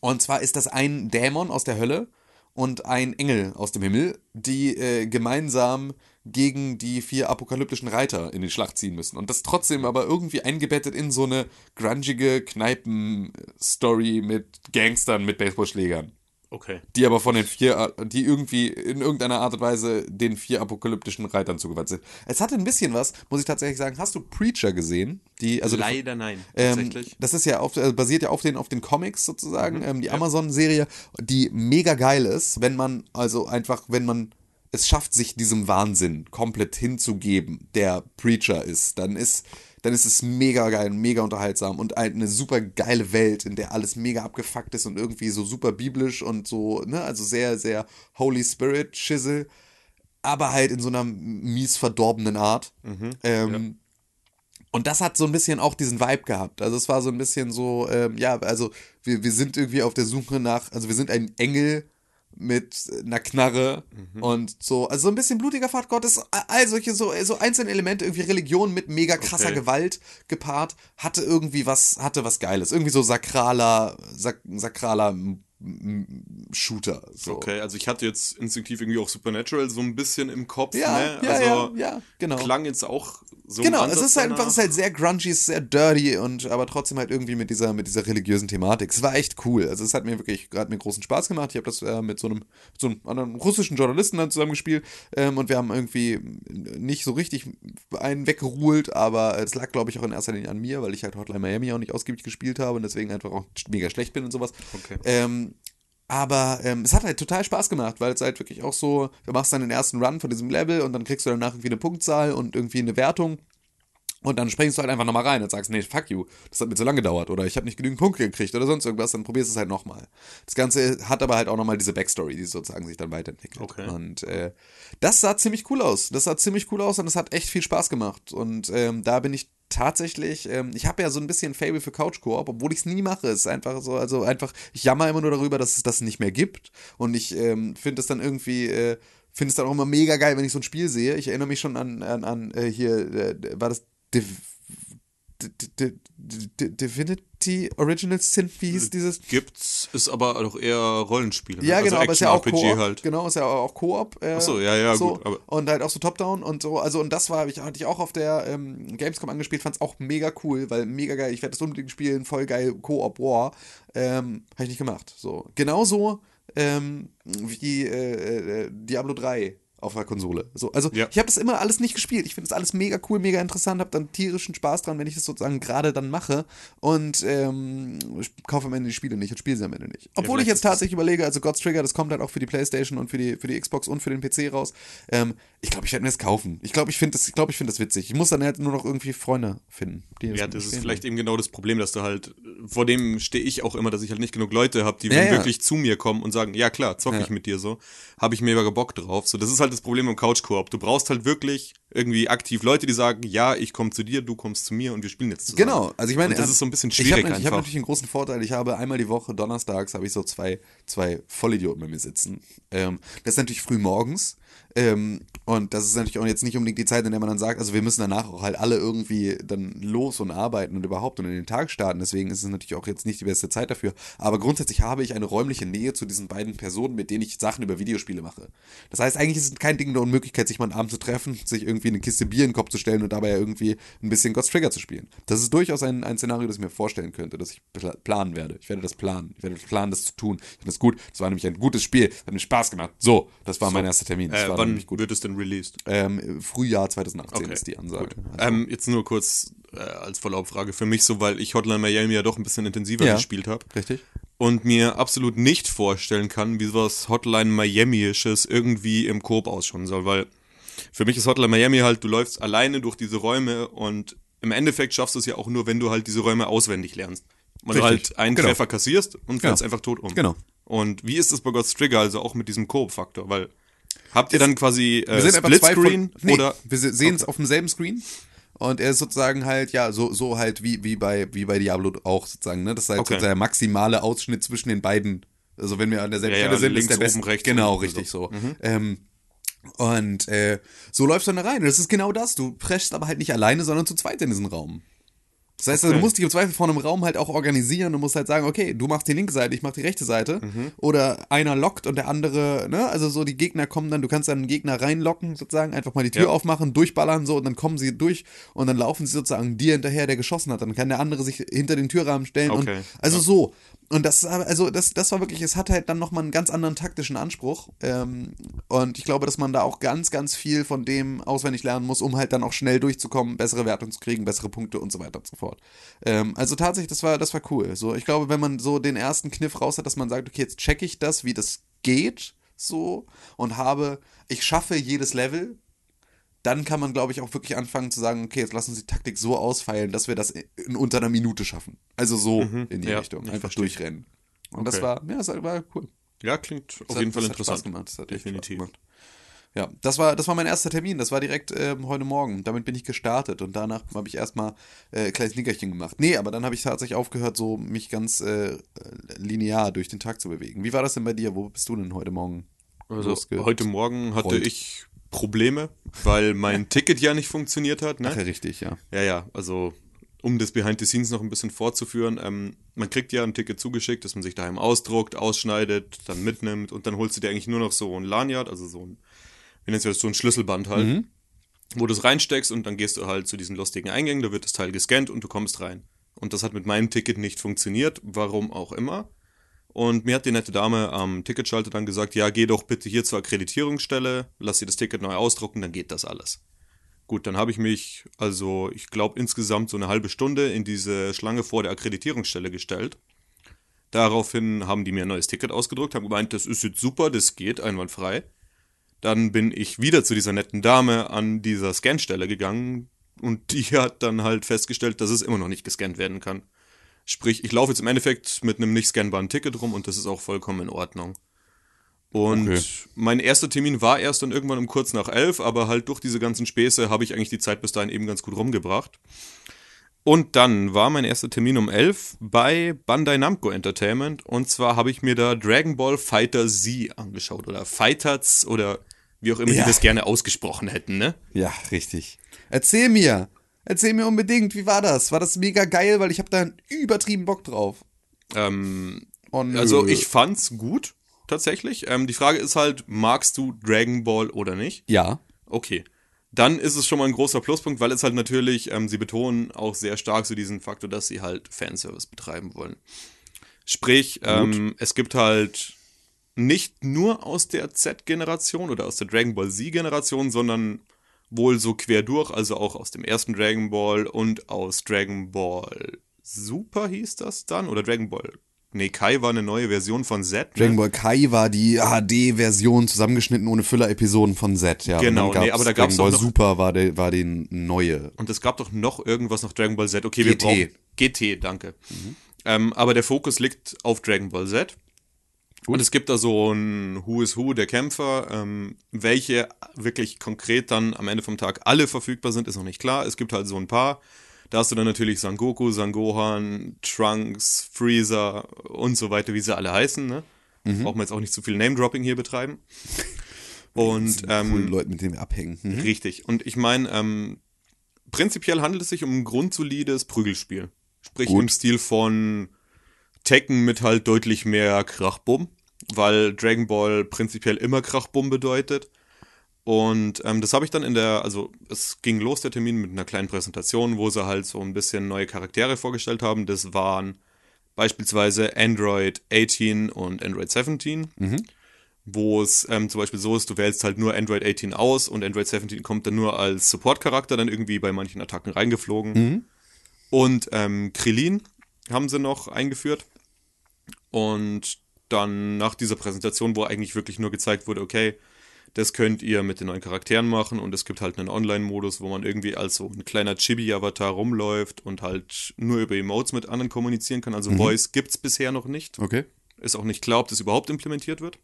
und zwar ist das ein Dämon aus der Hölle und ein Engel aus dem Himmel, die äh, gemeinsam gegen die vier apokalyptischen Reiter in die Schlacht ziehen müssen. Und das trotzdem aber irgendwie eingebettet in so eine grungige Kneipen-Story mit Gangstern mit Baseballschlägern. Okay. Die aber von den vier, die irgendwie in irgendeiner Art und Weise den vier apokalyptischen Reitern zugewandt sind. Es hatte ein bisschen was, muss ich tatsächlich sagen. Hast du Preacher gesehen? Die, also Leider nein, ähm, tatsächlich. das ist ja auf, also basiert ja auf den, auf den Comics sozusagen, ähm, die Amazon-Serie, die mega geil ist, wenn man, also einfach, wenn man es schafft, sich diesem Wahnsinn komplett hinzugeben, der Preacher ist, dann ist dann ist es mega geil, mega unterhaltsam und eine super geile Welt, in der alles mega abgefuckt ist und irgendwie so super biblisch und so, ne, also sehr, sehr Holy Spirit Schissel, aber halt in so einer mies verdorbenen Art. ähm, Und das hat so ein bisschen auch diesen Vibe gehabt. Also es war so ein bisschen so, ähm, ja, also wir, wir sind irgendwie auf der Suche nach, also wir sind ein Engel mit einer Knarre und so, also so ein bisschen blutiger Pfad Gottes, all solche so, so einzelne Elemente, irgendwie Religion mit mega krasser Okay. Gewalt gepaart, hatte irgendwie was, hatte was Geiles. Irgendwie so sakraler, sak sakraler Shooter. So. Okay, also ich hatte jetzt instinktiv irgendwie auch Supernatural so ein bisschen im Kopf, Ja, ne? ja, also ja, ja, genau. klang jetzt auch so Genau, es ist halt einfach, es ist halt sehr grungy, ist sehr dirty und aber trotzdem halt irgendwie mit dieser, mit dieser religiösen Thematik. Es war echt cool. Also es hat mir wirklich, hat mir großen Spaß gemacht. Ich habe das äh, mit so einem, so einem anderen russischen Journalisten dann zusammen gespielt ähm, und wir haben irgendwie nicht so richtig einen weggeruhlt, aber es lag, glaube ich, auch in erster Linie an mir, weil ich halt Hotline Miami auch nicht ausgiebig gespielt habe und deswegen einfach auch mega schlecht bin und sowas. Okay. Ähm, aber ähm, es hat halt total Spaß gemacht, weil es halt wirklich auch so, du machst dann den ersten Run von diesem Level und dann kriegst du danach irgendwie eine Punktzahl und irgendwie eine Wertung. Und dann springst du halt einfach nochmal rein und sagst, nee, fuck you, das hat mir zu lange gedauert oder ich habe nicht genügend Punkte gekriegt oder sonst irgendwas, dann probierst du es halt nochmal. Das Ganze hat aber halt auch nochmal diese Backstory, die sozusagen sich dann weiterentwickelt. Okay. Und äh, das sah ziemlich cool aus. Das sah ziemlich cool aus und es hat echt viel Spaß gemacht. Und ähm, da bin ich tatsächlich, ähm, ich habe ja so ein bisschen Fable für Couch Koop, obwohl ich es nie mache. Es ist einfach so, also einfach, ich jammer immer nur darüber, dass es das nicht mehr gibt. Und ich ähm, finde es dann irgendwie, äh, finde es dann auch immer mega geil, wenn ich so ein Spiel sehe. Ich erinnere mich schon an, an, an äh, hier, äh, war das Div Divinity Original Sin, wie hieß dieses? Gibt's, ist aber auch eher Rollenspiele. ne? Ja, also genau, aber ist ja auch Koop. halt. Genau, ist ja auch Koop. Äh, Ach so, ja, ja, so, gut, und halt auch so Top-Down und so. Also, und das war, hab ich, hatte ich auch auf der ähm, Gamescom angespielt, fand's auch mega cool, weil mega geil. Ich werde das unbedingt spielen, voll geil, Koop War. Ähm, habe ich nicht gemacht. So. Genauso ähm, wie äh, äh, Diablo 3 auf der Konsole. So, also Ja. ich habe das immer alles nicht gespielt. Ich finde das alles mega cool, mega interessant, habe dann tierischen Spaß dran, wenn ich das sozusagen gerade dann mache und ähm, ich kaufe am Ende die Spiele nicht und spiele sie am Ende nicht. Obwohl ich vielleicht jetzt tatsächlich überlege, also God's Trigger, das kommt halt auch für die Playstation und für die, für die Xbox und für den PC raus. Ähm, ich glaube, ich werde mir das kaufen. Ich glaube, ich finde das, ich glaube, ich finde das witzig. Ich muss dann halt nur noch irgendwie Freunde finden. Die Ja, das ist vielleicht eben genau das Problem, dass du halt, vor dem stehe ich auch immer, dass ich halt nicht genug Leute habe, die Ja, ja. wirklich zu mir kommen und sagen, ja klar, zock Ja. ich mit dir so, habe ich mega Bock drauf. So, das ist halt das Problem im Couch-Koop. Du brauchst halt wirklich irgendwie aktiv Leute, die sagen, ja, ich komme zu dir, du kommst zu mir und wir spielen jetzt zusammen. Genau, also ich meine, und das ist so ein bisschen ich schwierig habe ich hab einfach. natürlich einen großen Vorteil. Ich habe einmal die Woche, donnerstags, habe ich so zwei, zwei Vollidioten bei mir sitzen. Ähm, das ist natürlich früh morgens. Ähm, und das ist natürlich auch jetzt nicht unbedingt die Zeit, in der man dann sagt, also wir müssen danach auch halt alle irgendwie dann los und arbeiten und überhaupt und in den Tag starten. Deswegen ist es natürlich auch jetzt nicht die beste Zeit dafür. Aber grundsätzlich habe ich eine räumliche Nähe zu diesen beiden Personen, mit denen ich Sachen über Videospiele mache. Das heißt, eigentlich ist es kein Ding der Unmöglichkeit, sich mal einen Abend zu treffen, sich irgendwie eine Kiste Bier in den Kopf zu stellen und dabei irgendwie ein bisschen God's Trigger zu spielen. Das ist durchaus ein, ein Szenario, das ich mir vorstellen könnte, das ich pla- planen werde. Ich werde das planen. Ich werde planen, das zu tun. Ich finde das gut. Das war nämlich ein gutes Spiel. Hat mir Spaß gemacht. So, das war mein erster Termin. Das Äh, war wann wird es denn released? Ähm, Frühjahr 2018 Okay, ist die Ansage. Also, Ähm, jetzt nur kurz äh, als Follow-up-Frage für mich so, weil ich Hotline Miami ja doch ein bisschen intensiver Ja. gespielt habe richtig? und mir absolut nicht vorstellen kann, wie sowas Hotline Miami-isches irgendwie im Koop ausschauen soll, weil für mich ist Hotline Miami halt, du läufst alleine durch diese Räume und im Endeffekt schaffst du es ja auch nur, wenn du halt diese Räume auswendig lernst. Weil du halt einen Genau. Treffer kassierst und fällst Genau. einfach tot um. Genau. Und wie ist das bei God's Trigger, also auch mit diesem Koop-Faktor? Weil habt ihr dann quasi äh, Wir sind einfach zwei Splitscreen nee, oder wir se- sehen es auf demselben Screen und er ist sozusagen halt ja so so halt wie wie bei wie bei Diablo auch sozusagen ne? Das ist halt Okay. so der maximale Ausschnitt zwischen den beiden. Also wenn wir an derselben Ja, ja, Stelle sind links, ist der beste. oben, rechts genau und richtig so. Mhm. so ähm, und äh, so läufst du dann da rein. Und das ist genau das. Du preschst aber halt nicht alleine sondern zu zweit in diesen Raum das heißt, also, du musst dich im Zweifel vor einem Raum halt auch organisieren und musst halt sagen, okay, du machst die linke Seite, ich mach die rechte Seite. Mhm. Oder einer lockt und der andere, ne? Also so die Gegner kommen dann, du kannst dann einen Gegner reinlocken, sozusagen, einfach mal die Tür Ja. aufmachen, durchballern, so, und dann kommen sie durch und dann laufen sie sozusagen dir hinterher, der geschossen hat. Dann kann der andere sich hinter den Türrahmen stellen und Okay, also ja. so. Und das also das, das war wirklich, es hat halt dann nochmal einen ganz anderen taktischen Anspruch. Ähm, und ich glaube, dass man da auch ganz, ganz viel von dem auswendig lernen muss, um halt dann auch schnell durchzukommen, bessere Wertung zu kriegen, bessere Punkte und so weiter und so fort. Ähm, also tatsächlich, das war, das war cool. So, ich glaube, wenn man so den ersten Kniff raus hat, dass man sagt, okay, jetzt check ich das, wie das geht, so, und habe, ich schaffe jedes Level, dann kann man, glaube ich, auch wirklich anfangen zu sagen, okay, jetzt lassen Sie die Taktik so ausfeilen, dass wir das in unter einer Minute schaffen. Also so in die ja, Richtung. ich Einfach verstehe. durchrennen. Und das Okay. war, ja, das war cool. Ja, klingt auf Das hat- jeden Fall das hat interessant. Spaß gemacht. Das hat Definitiv. Spaß gemacht. Ja, das war, das war mein erster Termin. Das war direkt ähm, heute Morgen. Damit bin ich gestartet und danach habe ich erstmal äh, kleines Nickerchen gemacht. Nee, aber dann habe ich tatsächlich aufgehört, so mich ganz äh, linear durch den Tag zu bewegen. Wie war das denn bei dir? Wo bist du denn heute Morgen? Also heute Morgen hatte rollt? ich Probleme, weil mein Ticket ja nicht funktioniert hat. Ne? Ach ja, richtig, ja. Ja, ja, also um das Behind the Scenes noch ein bisschen fortzuführen, ähm, man kriegt ja ein Ticket zugeschickt, das man sich daheim ausdruckt, ausschneidet, dann mitnimmt und dann holst du dir eigentlich nur noch so ein Lanyard, also so ein, wie nennt das, so ein Schlüsselband halt, wo du es reinsteckst und dann gehst du halt zu diesen lustigen Eingängen, da wird das Teil gescannt und du kommst rein. Und das hat mit meinem Ticket nicht funktioniert, warum auch immer. Und mir hat die nette Dame am Ticketschalter dann gesagt, ja, geh doch bitte hier zur Akkreditierungsstelle, lass dir das Ticket neu ausdrucken, dann geht das alles. Gut, dann habe ich mich, also ich glaube insgesamt so eine halbe Stunde in diese Schlange vor der Akkreditierungsstelle gestellt. Daraufhin haben die mir ein neues Ticket ausgedruckt, haben gemeint, das ist jetzt super, das geht einwandfrei. Dann bin ich wieder zu dieser netten Dame an dieser Scanstelle gegangen und die hat dann halt festgestellt, dass es immer noch nicht gescannt werden kann. Sprich, ich laufe jetzt im Endeffekt mit einem nicht scannbaren Ticket rum und das ist auch vollkommen in Ordnung. Und Okay. mein erster Termin war erst dann irgendwann um kurz nach elf, aber halt durch diese ganzen Späße habe ich eigentlich die Zeit bis dahin eben ganz gut rumgebracht. Und dann war mein erster Termin um elf bei Bandai Namco Entertainment und zwar habe ich mir da Dragon Ball Fighter Z angeschaut oder Fighters oder wie auch immer Ja. die das gerne ausgesprochen hätten, ne? Ja, richtig. Erzähl mir. Erzähl mir unbedingt, wie war das? War das mega geil, weil ich habe da einen übertrieben Bock drauf. Ähm, Oh, also ich fand's gut, tatsächlich. Ähm, die Frage ist halt, magst du Dragon Ball oder nicht? Ja. Okay. Dann ist es schon mal ein großer Pluspunkt, weil es halt natürlich, ähm, sie betonen auch sehr stark so diesen Faktor, dass sie halt Fanservice betreiben wollen. Sprich, ähm, es gibt halt nicht nur aus der Z-Generation oder aus der Dragon Ball Z-Generation, sondern wohl so quer durch, also auch aus dem ersten Dragon Ball und aus Dragon Ball Super hieß das dann? Oder Dragon Ball. Nee, Kai war eine neue Version von Z. Dragon Ne? Ball Kai war die HD-Version zusammengeschnitten ohne Füller-Episoden von Z, ja. Genau, nee, aber da gab's Dragon Ball noch- Super war, der, war die neue. Und es gab doch noch irgendwas nach Dragon Ball Z. Okay, wir GT. brauchen GT, danke. Ähm, aber der Fokus liegt auf Dragon Ball Z. Und es gibt da so ein Who is Who der Kämpfer. Ähm, welche wirklich konkret dann am Ende vom Tag alle verfügbar sind, ist noch nicht klar. Es gibt halt so ein paar. Da hast du dann natürlich Sangoku, Sangohan, Trunks, Freezer und so weiter, wie sie alle heißen. Ne? Brauchen wir jetzt auch nicht zu viel Name-Dropping hier betreiben. Und ähm, Coolen Leute, mit denen wir abhängen. Mhm. Richtig. Und ich meine, ähm, prinzipiell handelt es sich um ein grundsolides Prügelspiel. Sprich Gut. im Stil von Tekken mit halt deutlich mehr Krachbumm, weil Dragon Ball prinzipiell immer Krachbumm bedeutet. Und ähm, das habe ich dann in der, also es ging los, der Termin, mit einer kleinen Präsentation, wo sie halt so ein bisschen neue Charaktere vorgestellt haben. Das waren beispielsweise Android 18 und Android 17 wo es ähm, zum Beispiel so ist, du wählst halt nur Android 18 aus und Android 17 kommt dann nur als Support-Charakter dann irgendwie bei manchen Attacken reingeflogen. Und ähm, Krillin haben sie noch eingeführt. Und dann nach dieser Präsentation, wo eigentlich wirklich nur gezeigt wurde, okay, das könnt ihr mit den neuen Charakteren machen und es gibt halt einen Online-Modus, wo man irgendwie als so ein kleiner Chibi-Avatar rumläuft und halt nur über Emotes mit anderen kommunizieren kann. Also Voice gibt's bisher noch nicht Okay. ist auch nicht klar, ob das überhaupt implementiert wird.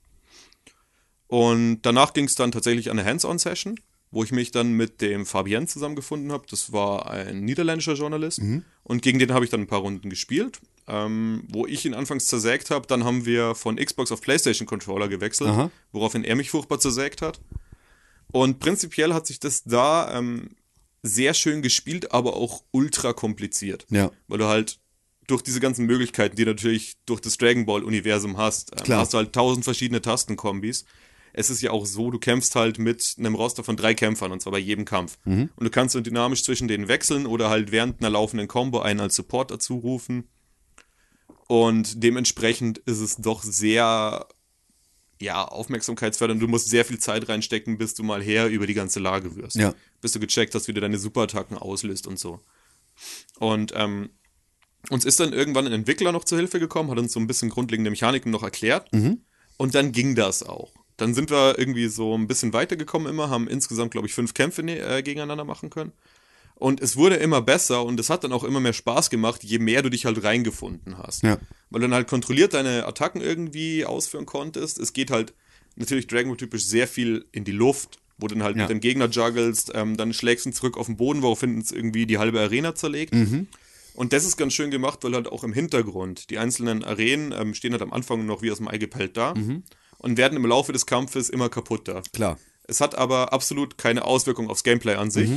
Und danach ging es dann tatsächlich an eine Hands-on-Session, wo ich mich dann mit dem Fabien zusammengefunden habe. Das war ein niederländischer Journalist. Und gegen den habe ich dann ein paar Runden gespielt. Ähm, wo ich ihn anfangs zersägt habe, dann haben wir von Xbox auf PlayStation Controller gewechselt, Aha. woraufhin er mich furchtbar zersägt hat. Und prinzipiell hat sich das da ähm, sehr schön gespielt, aber auch ultra kompliziert. Ja. Weil du halt durch diese ganzen Möglichkeiten, die du natürlich durch das Dragon Ball Universum hast, ähm, hast du halt tausend verschiedene Tastenkombis. Es ist ja auch so, du kämpfst halt mit einem Roster von drei Kämpfern und zwar bei jedem Kampf. Und du kannst so dynamisch zwischen denen wechseln oder halt während einer laufenden Combo einen als Support dazu rufen. Und dementsprechend ist es doch sehr ja, aufmerksamkeitsfördernd. Du musst sehr viel Zeit reinstecken, bis du mal her über die ganze Lage wirst. Ja. Bis du gecheckt hast, wie du deine Superattacken auslöst und so. Und ähm, uns ist dann irgendwann ein Entwickler noch zur Hilfe gekommen, hat uns so ein bisschen grundlegende Mechaniken noch erklärt. Und dann ging das auch. dann sind wir irgendwie so ein bisschen weitergekommen immer, haben insgesamt, glaube ich, fünf Kämpfe ne- äh, gegeneinander machen können. Und es wurde immer besser und es hat dann auch immer mehr Spaß gemacht, je mehr du dich halt reingefunden hast. Ja. Weil du dann halt kontrolliert deine Attacken irgendwie ausführen konntest. Es geht halt natürlich Dragon Ball typisch sehr viel in die Luft, wo du dann halt Ja. mit dem Gegner juggelst, ähm, dann schlägst du ihn zurück auf den Boden, woraufhin es irgendwie die halbe Arena zerlegt. Und das ist ganz schön gemacht, weil halt auch im Hintergrund die einzelnen Arenen ähm, stehen halt am Anfang noch wie aus dem Ei gepellt da und werden im Laufe des Kampfes immer kaputter. Klar. Es hat aber absolut keine Auswirkung aufs Gameplay an sich,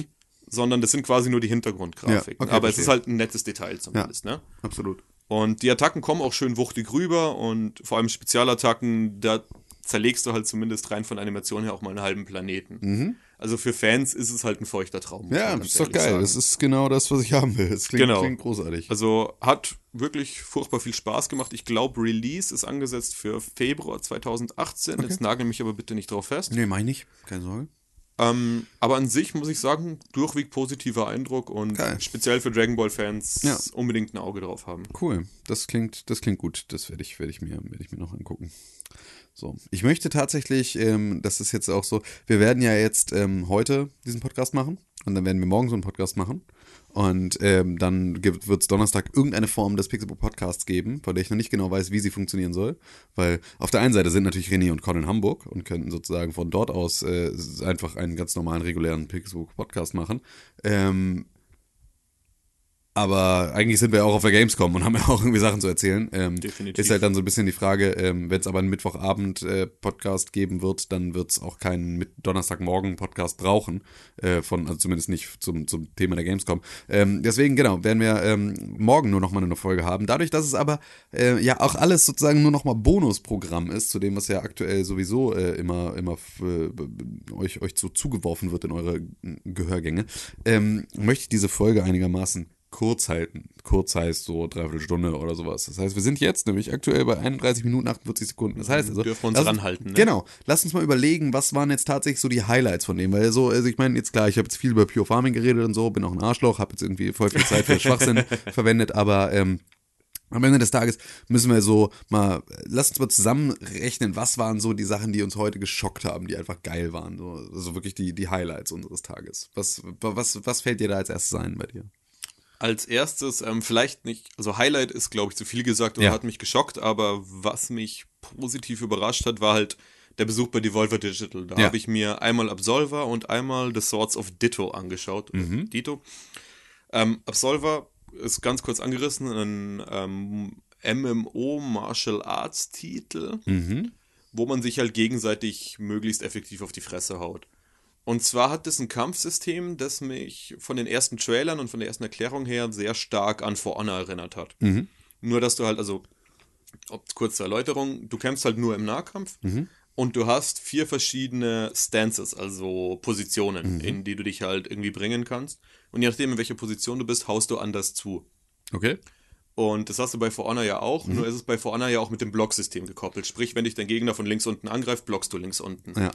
sondern das sind quasi nur die Hintergrundgrafiken. Ja, okay, aber es verstehe. ist halt ein nettes Detail zumindest, ne? Absolut. Und die Attacken kommen auch schön wuchtig rüber und vor allem Spezialattacken, da zerlegst du halt zumindest rein von Animation her auch mal einen halben Planeten. Also für Fans ist es halt ein feuchter Traum. Mhm. Ja, ist doch geil. sagen. Das ist genau das, was ich haben will. Das klingt, Genau. klingt großartig. Also hat wirklich furchtbar viel Spaß gemacht. Ich glaube, Release ist angesetzt für Februar 2018. Jetzt nagel mich aber bitte nicht drauf fest. nee, meine ich. Keine Sorge. Ähm, aber an sich muss ich sagen, durchweg positiver Eindruck und Geil. speziell für Dragon Ball Fans Ja. unbedingt ein Auge drauf haben. Cool. Das klingt, das klingt gut. Das werde ich, werde ich mir, werde ich mir noch angucken. So. Ich möchte tatsächlich, ähm, das ist jetzt auch so, wir werden ja jetzt ähm, heute diesen Podcast machen und dann werden wir morgen so einen Podcast machen. Und ähm, dann wird es Donnerstag irgendeine Form des Pixelbook Podcasts geben, von der ich noch nicht genau weiß, wie sie funktionieren soll. Weil auf der einen Seite sind natürlich René und Con in Hamburg und könnten sozusagen von dort aus äh, einfach einen ganz normalen, regulären Pixelbook Podcast machen. Ähm, aber eigentlich sind wir ja auch auf der Gamescom und haben ja auch irgendwie Sachen zu erzählen. Ähm, Definitiv. Ist halt dann so ein bisschen die Frage, ähm, wenn es aber einen Mittwochabend-Podcast geben wird, dann wird es auch keinen mit Donnerstagmorgen-Podcast brauchen. Äh, von, also zumindest nicht zum, zum Thema der Gamescom. Ähm, deswegen, genau, werden wir ähm, morgen nur noch mal eine Folge haben. Dadurch, dass es aber äh, ja auch alles sozusagen nur noch mal Bonusprogramm ist, zu dem, was ja aktuell sowieso äh, immer, immer äh, euch, euch so zugeworfen wird in eure Gehörgänge, ähm, möchte ich diese Folge einigermaßen kurz halten. Kurz heißt so dreiviertel Stunde oder sowas. Das heißt, wir sind jetzt nämlich aktuell bei 31 Minuten 48 Sekunden. Das heißt also, Dürfen wir uns ranhalten, ne? Genau. Lass uns mal überlegen, was waren jetzt tatsächlich so die Highlights von dem, weil so, also ich meine jetzt klar, ich habe jetzt viel über Pure Farming geredet und so, bin auch ein Arschloch, habe jetzt irgendwie voll viel Zeit für Schwachsinn verwendet, aber ähm, am Ende des Tages müssen wir so mal, lass uns mal zusammenrechnen, was waren so die Sachen, die uns heute geschockt haben, die einfach geil waren. So, also wirklich die, die Highlights unseres Tages. Was, was, was fällt dir da als erstes ein bei dir? Als erstes, ähm, vielleicht nicht, also Highlight ist, glaube ich, zu viel gesagt und Ja. hat mich geschockt, aber was mich positiv überrascht hat, war halt der Besuch bei Devolver Digital. Da Ja. habe ich mir einmal Absolver und einmal The Swords of Ditto angeschaut. oder Mhm. Ditto. Ähm, Absolver ist ganz kurz angerissen, ein ähm, MMO Martial Arts Titel, Mhm. wo man sich halt gegenseitig möglichst effektiv auf die Fresse haut. Und zwar hat es ein Kampfsystem, das mich von den ersten Trailern und von der ersten Erklärung her sehr stark an For Honor erinnert hat. Mhm. Nur, dass du halt, also, ob, kurz zur Erläuterung, du kämpfst halt nur im Nahkampf Mhm. und du hast vier verschiedene Stances, also Mhm. Positionen, in die du dich halt irgendwie bringen kannst. Und je nachdem, in welcher Position du bist, haust du anders zu. Okay. Und das hast du bei For Honor ja auch, Mhm. nur ist es bei For Honor ja auch mit dem Blocksystem gekoppelt. Sprich, wenn dich dein Gegner von links unten angreift, blockst du links unten. Ja.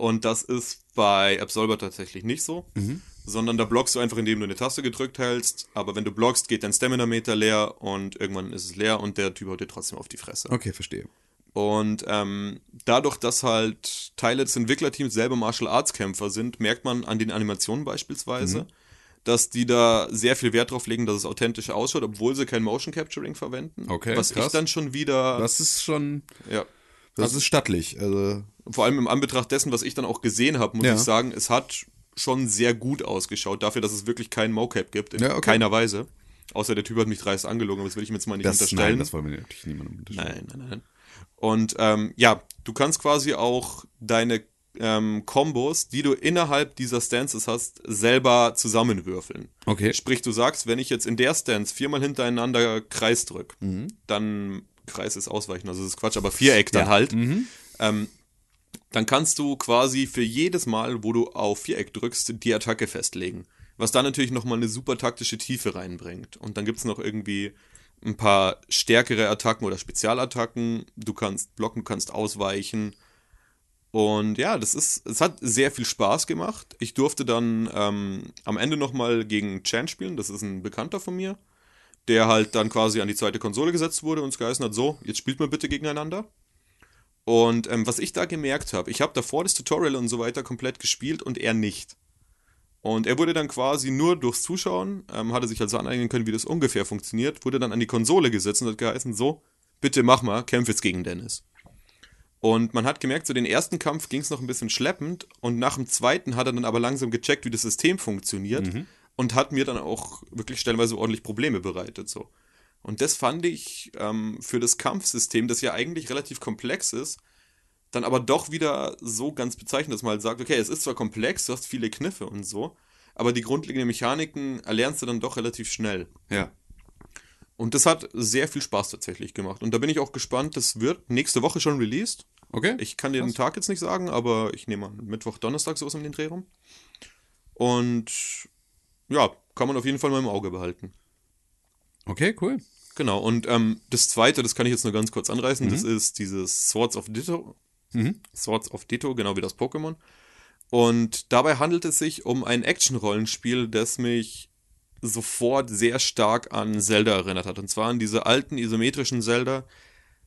Und das ist bei Absolver tatsächlich nicht so, Mhm. sondern da blockst du einfach, indem du eine Taste gedrückt hältst, aber wenn du blockst, geht dein Stamina-Meter leer und irgendwann ist es leer und der Typ haut dir trotzdem auf die Fresse. Okay, verstehe. Und ähm, dadurch, dass halt Teile des Entwicklerteams selber Martial Arts Kämpfer sind, merkt man an den Animationen beispielsweise, dass die da sehr viel Wert drauf legen, dass es authentisch ausschaut, obwohl sie kein Motion Capturing verwenden. Okay, Was krass. ich dann schon wieder. Das ist schon, Ja. Das ist stattlich. Also, Vor allem im Anbetracht dessen, was ich dann auch gesehen habe, muss Ja. ich sagen, es hat schon sehr gut ausgeschaut, dafür, dass es wirklich kein Mocap gibt, in Ja, okay. keiner Weise. Außer der Typ hat mich dreist angelogen, aber das will ich mir jetzt mal nicht das, unterstellen. nein, das wollen wir natürlich niemandem unterstellen. Nein, nein, nein. Und ähm, ja, du kannst quasi auch deine ähm, Kombos, die du innerhalb dieser Stances hast, selber zusammenwürfeln. Okay. Sprich, du sagst, wenn ich jetzt in der Stance viermal hintereinander Kreis drück, dann Kreis ist ausweichen, also das ist Quatsch, aber Viereck dann Ja. halt. Ähm, dann kannst du quasi für jedes Mal, wo du auf Viereck drückst, die Attacke festlegen. Was dann natürlich nochmal eine super taktische Tiefe reinbringt. Und dann gibt's noch irgendwie ein paar stärkere Attacken oder Spezialattacken. Du kannst blocken, du kannst ausweichen. Und ja, das ist, es hat sehr viel Spaß gemacht. Ich durfte dann ähm, am Ende nochmal gegen Chan spielen. Das ist ein Bekannter von mir, der halt dann quasi an die zweite Konsole gesetzt wurde und es geheißen hat, so, jetzt spielt mal bitte gegeneinander. Und ähm, was ich da gemerkt habe, ich habe davor das Tutorial und so weiter komplett gespielt und er nicht. Und er wurde dann quasi nur durchs Zuschauen, ähm, hatte sich also aneignen können, wie das ungefähr funktioniert, wurde dann an die Konsole gesetzt und hat geheißen, so, bitte mach mal, kämpf jetzt gegen Dennis. Und man hat gemerkt, so den ersten Kampf ging es noch ein bisschen schleppend und nach dem zweiten hat er dann aber langsam gecheckt, wie das System funktioniert und hat mir dann auch wirklich stellenweise ordentlich Probleme bereitet. So. Und das fand ich ähm, für das Kampfsystem, das ja eigentlich relativ komplex ist, dann aber doch wieder so ganz bezeichnend, dass man halt sagt, okay, es ist zwar komplex, du hast viele Kniffe und so, aber die grundlegenden Mechaniken erlernst du dann doch relativ schnell. Ja. Und das hat sehr viel Spaß tatsächlich gemacht. Und da bin ich auch gespannt, das wird nächste Woche schon released. Okay. Ich kann dir den Tag jetzt nicht sagen, aber ich nehme an, Mittwoch, Donnerstag sowas um den Dreh rum. Und ja, kann man auf jeden Fall mal im Auge behalten. okay, cool. Genau, und ähm, das zweite, das kann ich jetzt nur ganz kurz anreißen, das ist dieses Swords of Ditto. Swords of Ditto, genau wie das Pokémon. Und dabei handelt es sich um ein Action-Rollenspiel, das mich sofort sehr stark an Zelda erinnert hat. Und zwar an diese alten isometrischen Zelda,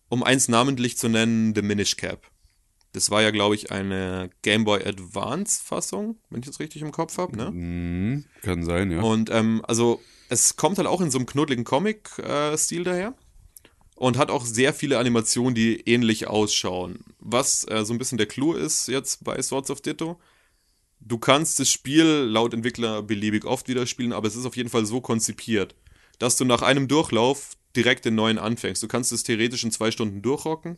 um eins namentlich zu nennen, The Minish Cap. Das war ja, glaube ich, eine Game Boy Advance-Fassung, wenn ich das richtig im Kopf habe, ne? Mhm, kann sein, ja. Und ähm, also es kommt halt auch in so einem knuddeligen Comic-Stil daher und hat auch sehr viele Animationen, die ähnlich ausschauen. Was äh, so ein bisschen der Clou ist jetzt bei Swords of Ditto. Du kannst das Spiel laut Entwickler beliebig oft wieder spielen, aber es ist auf jeden Fall so konzipiert, dass du nach einem Durchlauf direkt den neuen anfängst. Du kannst es theoretisch in zwei Stunden durchrocken.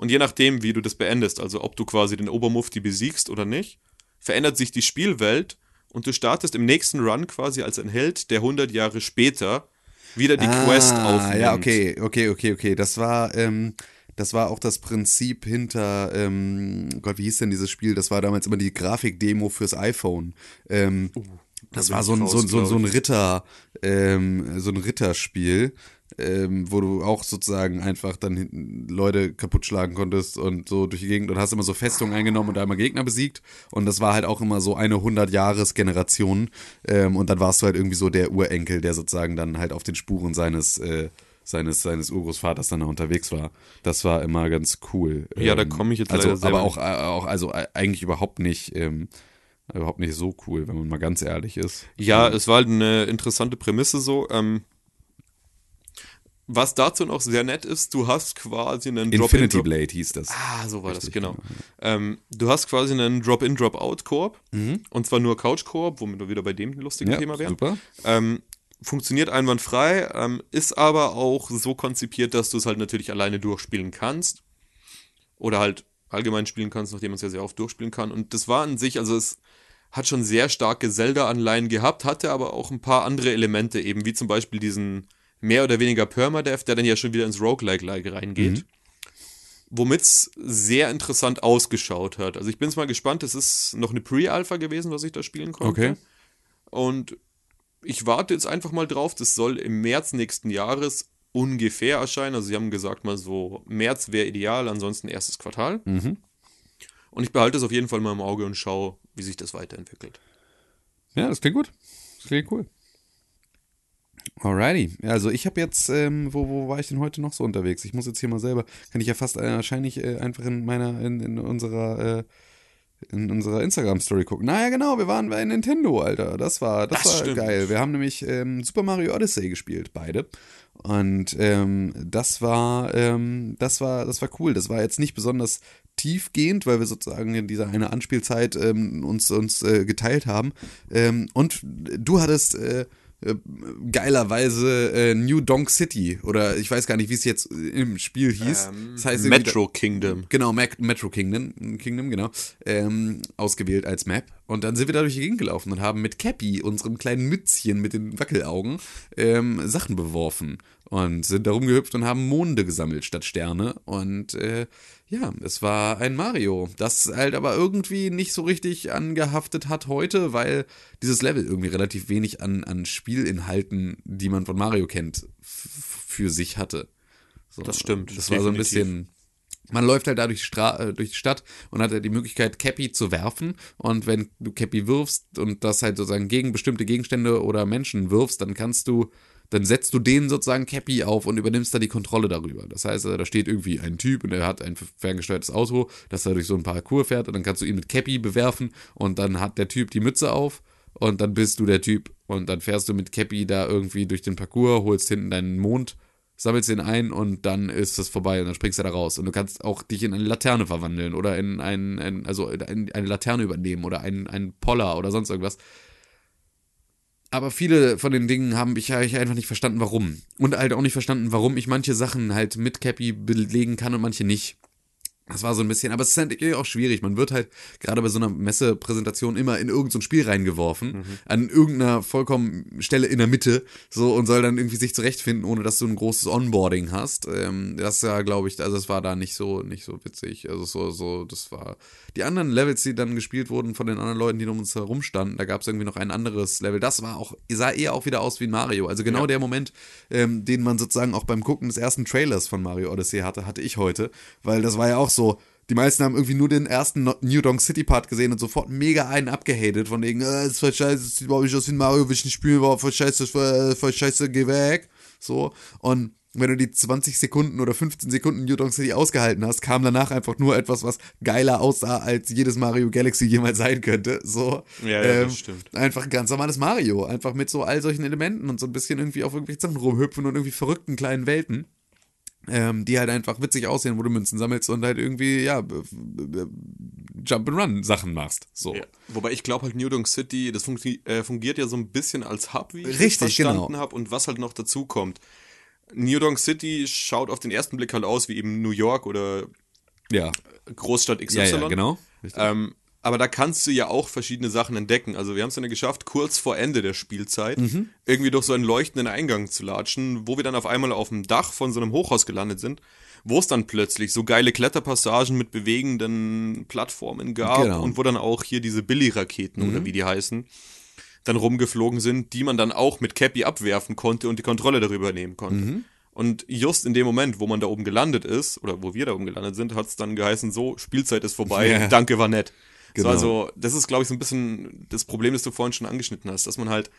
Und je nachdem, wie du das beendest, also ob du quasi den Obermufti besiegst oder nicht, verändert sich die Spielwelt und du startest im nächsten Run quasi als ein Held, der 100 Jahre später wieder die Quest aufnimmt. Ah, Ja, okay, okay, okay, okay. Das war, ähm, das war auch das Prinzip hinter, ähm, Gott, wie hieß denn dieses Spiel? Das war damals immer die Grafikdemo fürs iPhone. Ähm, das bin war so ein, so, so, ein- so ein. Ritter, ähm, so ein Ritterspiel. Ähm, wo du auch sozusagen einfach dann hinten Leute kaputt schlagen konntest und so durch die Gegend und hast immer so Festungen eingenommen und da immer Gegner besiegt und das war halt auch immer so eine 100-Jahres-Generation ähm, und dann warst du halt irgendwie so der Urenkel, der sozusagen dann halt auf den Spuren seines äh, seines, seines Urgroßvaters dann da unterwegs war. Das war immer ganz cool. Ja, da komme ich jetzt also, leider Aber auch, äh, auch also äh, eigentlich überhaupt nicht, ähm, überhaupt nicht so cool, wenn man mal ganz ehrlich ist. Ja, es war halt eine interessante Prämisse so. Was dazu noch sehr nett ist, du hast quasi einen Infinity Drop-in-Drop- Blade hieß das. Ah, so war das, genau. Ähm, du hast quasi einen Drop-in, Drop-out-Koop. Und zwar nur Couch-Koop, womit wir wieder bei dem lustigen Thema wären. super. Ähm, funktioniert einwandfrei, ähm, ist aber auch so konzipiert, dass du es halt natürlich alleine durchspielen kannst. Oder halt allgemein spielen kannst, nachdem man es ja sehr oft durchspielen kann. Und das war an sich, also es hat schon sehr starke Zelda-Anleihen gehabt, hatte aber auch ein paar andere Elemente eben, wie zum Beispiel diesen mehr oder weniger Permadeath, der dann ja schon wieder ins Roguelike-like reingeht. Womit es sehr interessant ausgeschaut hat. Also ich bin jetzt mal gespannt, es ist noch eine Pre-Alpha gewesen, was ich da spielen konnte. Okay. Und ich warte jetzt einfach mal drauf, das soll im März nächsten Jahres ungefähr erscheinen. Also sie haben gesagt mal so, März wäre ideal, ansonsten erstes Quartal. Und ich behalte es auf jeden Fall mal im Auge und schaue, wie sich das weiterentwickelt. Ja, das klingt gut. Das klingt cool. Alrighty. Also ich habe jetzt, ähm, wo, wo war ich denn heute noch so unterwegs? Ich muss jetzt hier mal selber, kann ich ja fast äh, wahrscheinlich äh, einfach in meiner, in, in unserer, äh, in unserer Instagram-Story gucken. Naja, genau, wir waren bei Nintendo, Alter. Das war, das, Das war stimmt. geil. Wir haben nämlich ähm, Super Mario Odyssey gespielt, beide. Und ähm, das war, ähm, das war, das war cool. Das war jetzt nicht besonders tiefgehend, weil wir sozusagen in dieser eine Anspielzeit ähm, uns, uns äh, geteilt haben. Ähm, und du hattest äh, geilerweise äh, New Donk City oder ich weiß gar nicht, wie es jetzt im Spiel hieß. Ähm, das heißt Metro Kingdom. Genau, Mac Metro Kingdom, Kingdom genau, ähm, ausgewählt als Map. Und dann sind wir da durch die Gegend gelaufen und haben mit Cappy, unserem kleinen Mützchen mit den Wackelaugen, ähm, Sachen beworfen. Und sind da rumgehüpft und haben Monde gesammelt statt Sterne. Und äh, ja, es war ein Mario, das halt aber irgendwie nicht so richtig angehaftet hat heute, weil dieses Level irgendwie relativ wenig an, an Spielinhalten, die man von Mario kennt, für sich hatte. So, Das stimmt, Das war so ein definitiv. bisschen man läuft halt da durch die, Stra äh, durch die Stadt und hat halt die Möglichkeit, Cappy zu werfen. Und wenn du Cappy wirfst und das halt sozusagen gegen bestimmte Gegenstände oder Menschen wirfst, dann kannst du dann setzt du denen sozusagen Cappy auf und übernimmst da die Kontrolle darüber. Das heißt, äh, da steht irgendwie ein Typ und er hat ein ferngesteuertes Auto, das da durch so ein Parcours fährt und dann kannst du ihn mit Cappy bewerfen und dann hat der Typ die Mütze auf und dann bist du der Typ und dann fährst du mit Cappy da irgendwie durch den Parcours, holst hinten deinen Mond, sammelst den ein und dann ist das vorbei und dann springst du da raus und du kannst auch dich in eine Laterne verwandeln oder in ein, ein also in eine Laterne übernehmen oder ein, ein Poller oder sonst irgendwas. Aber viele von den Dingen haben ich, hab ich einfach nicht verstanden, warum. Und halt auch nicht verstanden, warum ich manche Sachen halt mit Cappy belegen kann und manche nicht. Das war so ein bisschen, aber es ist halt auch schwierig. Man wird halt gerade bei so einer Messepräsentation immer in irgendein so Spiel reingeworfen, mhm. an irgendeiner vollkommen Stelle in der Mitte, so und soll dann irgendwie sich zurechtfinden, ohne dass du ein großes Onboarding hast. Ähm, das ja, glaube ich, also es war da nicht so, nicht so witzig. Also so, so, das war die anderen Levels, die dann gespielt wurden von den anderen Leuten, die um uns herum standen. Da gab es irgendwie noch ein anderes Level. Das war auch, sah eher auch wieder aus wie Mario. Also genau ja. der Moment, ähm, den man sozusagen auch beim Gucken des ersten Trailers von Mario Odyssey hatte, hatte ich heute, weil das war ja auch so so, die meisten haben irgendwie nur den ersten New Donk City Part gesehen und sofort mega einen abgehatet, von wegen, äh, ist voll scheiße, das sieht überhaupt nicht aus wie ein Mario, nicht spielen, war voll scheiße, voll, voll scheiße, geh weg. So. Und wenn du die 20 Sekunden oder 15 Sekunden New Donk City ausgehalten hast, kam danach einfach nur etwas, was geiler aussah, als jedes Mario Galaxy jemals sein könnte. So. Ja, ja ähm, das stimmt. Einfach ein ganz normales Mario. Einfach mit so all solchen Elementen und so ein bisschen irgendwie auf irgendwelche Sachen rumhüpfen und irgendwie verrückten kleinen Welten ähm, die halt einfach witzig aussehen, wo du Münzen sammelst und halt irgendwie, ja, Jump-and-Run-Sachen machst. So. Ja. Wobei ich glaube halt New Donk City, das fungi äh, fungiert ja so ein bisschen als Hub, wie ich Richtig, verstanden genau. habe. Und was halt noch dazu kommt. New Donk City schaut auf den ersten Blick halt aus wie eben New York oder ja. Großstadt XY. Ja, ja genau. Ähm, aber da kannst du ja auch verschiedene Sachen entdecken. Also wir haben es dann geschafft, kurz vor Ende der Spielzeit mhm. irgendwie durch so einen leuchtenden Eingang zu latschen, wo wir dann auf einmal auf dem Dach von so einem Hochhaus gelandet sind, wo es dann plötzlich so geile Kletterpassagen mit bewegenden Plattformen gab genau. und wo dann auch hier diese Billy-Raketen mhm. oder wie die heißen, dann rumgeflogen sind, die man dann auch mit Cappy abwerfen konnte und die Kontrolle darüber nehmen konnte. Mhm. Und just in dem Moment, wo man da oben gelandet ist, oder wo wir da oben gelandet sind, hat es dann geheißen, so, Spielzeit ist vorbei, ja. danke, war nett. Genau. So, also, das ist, glaube ich, so ein bisschen das Problem, das du vorhin schon angeschnitten hast, dass man halt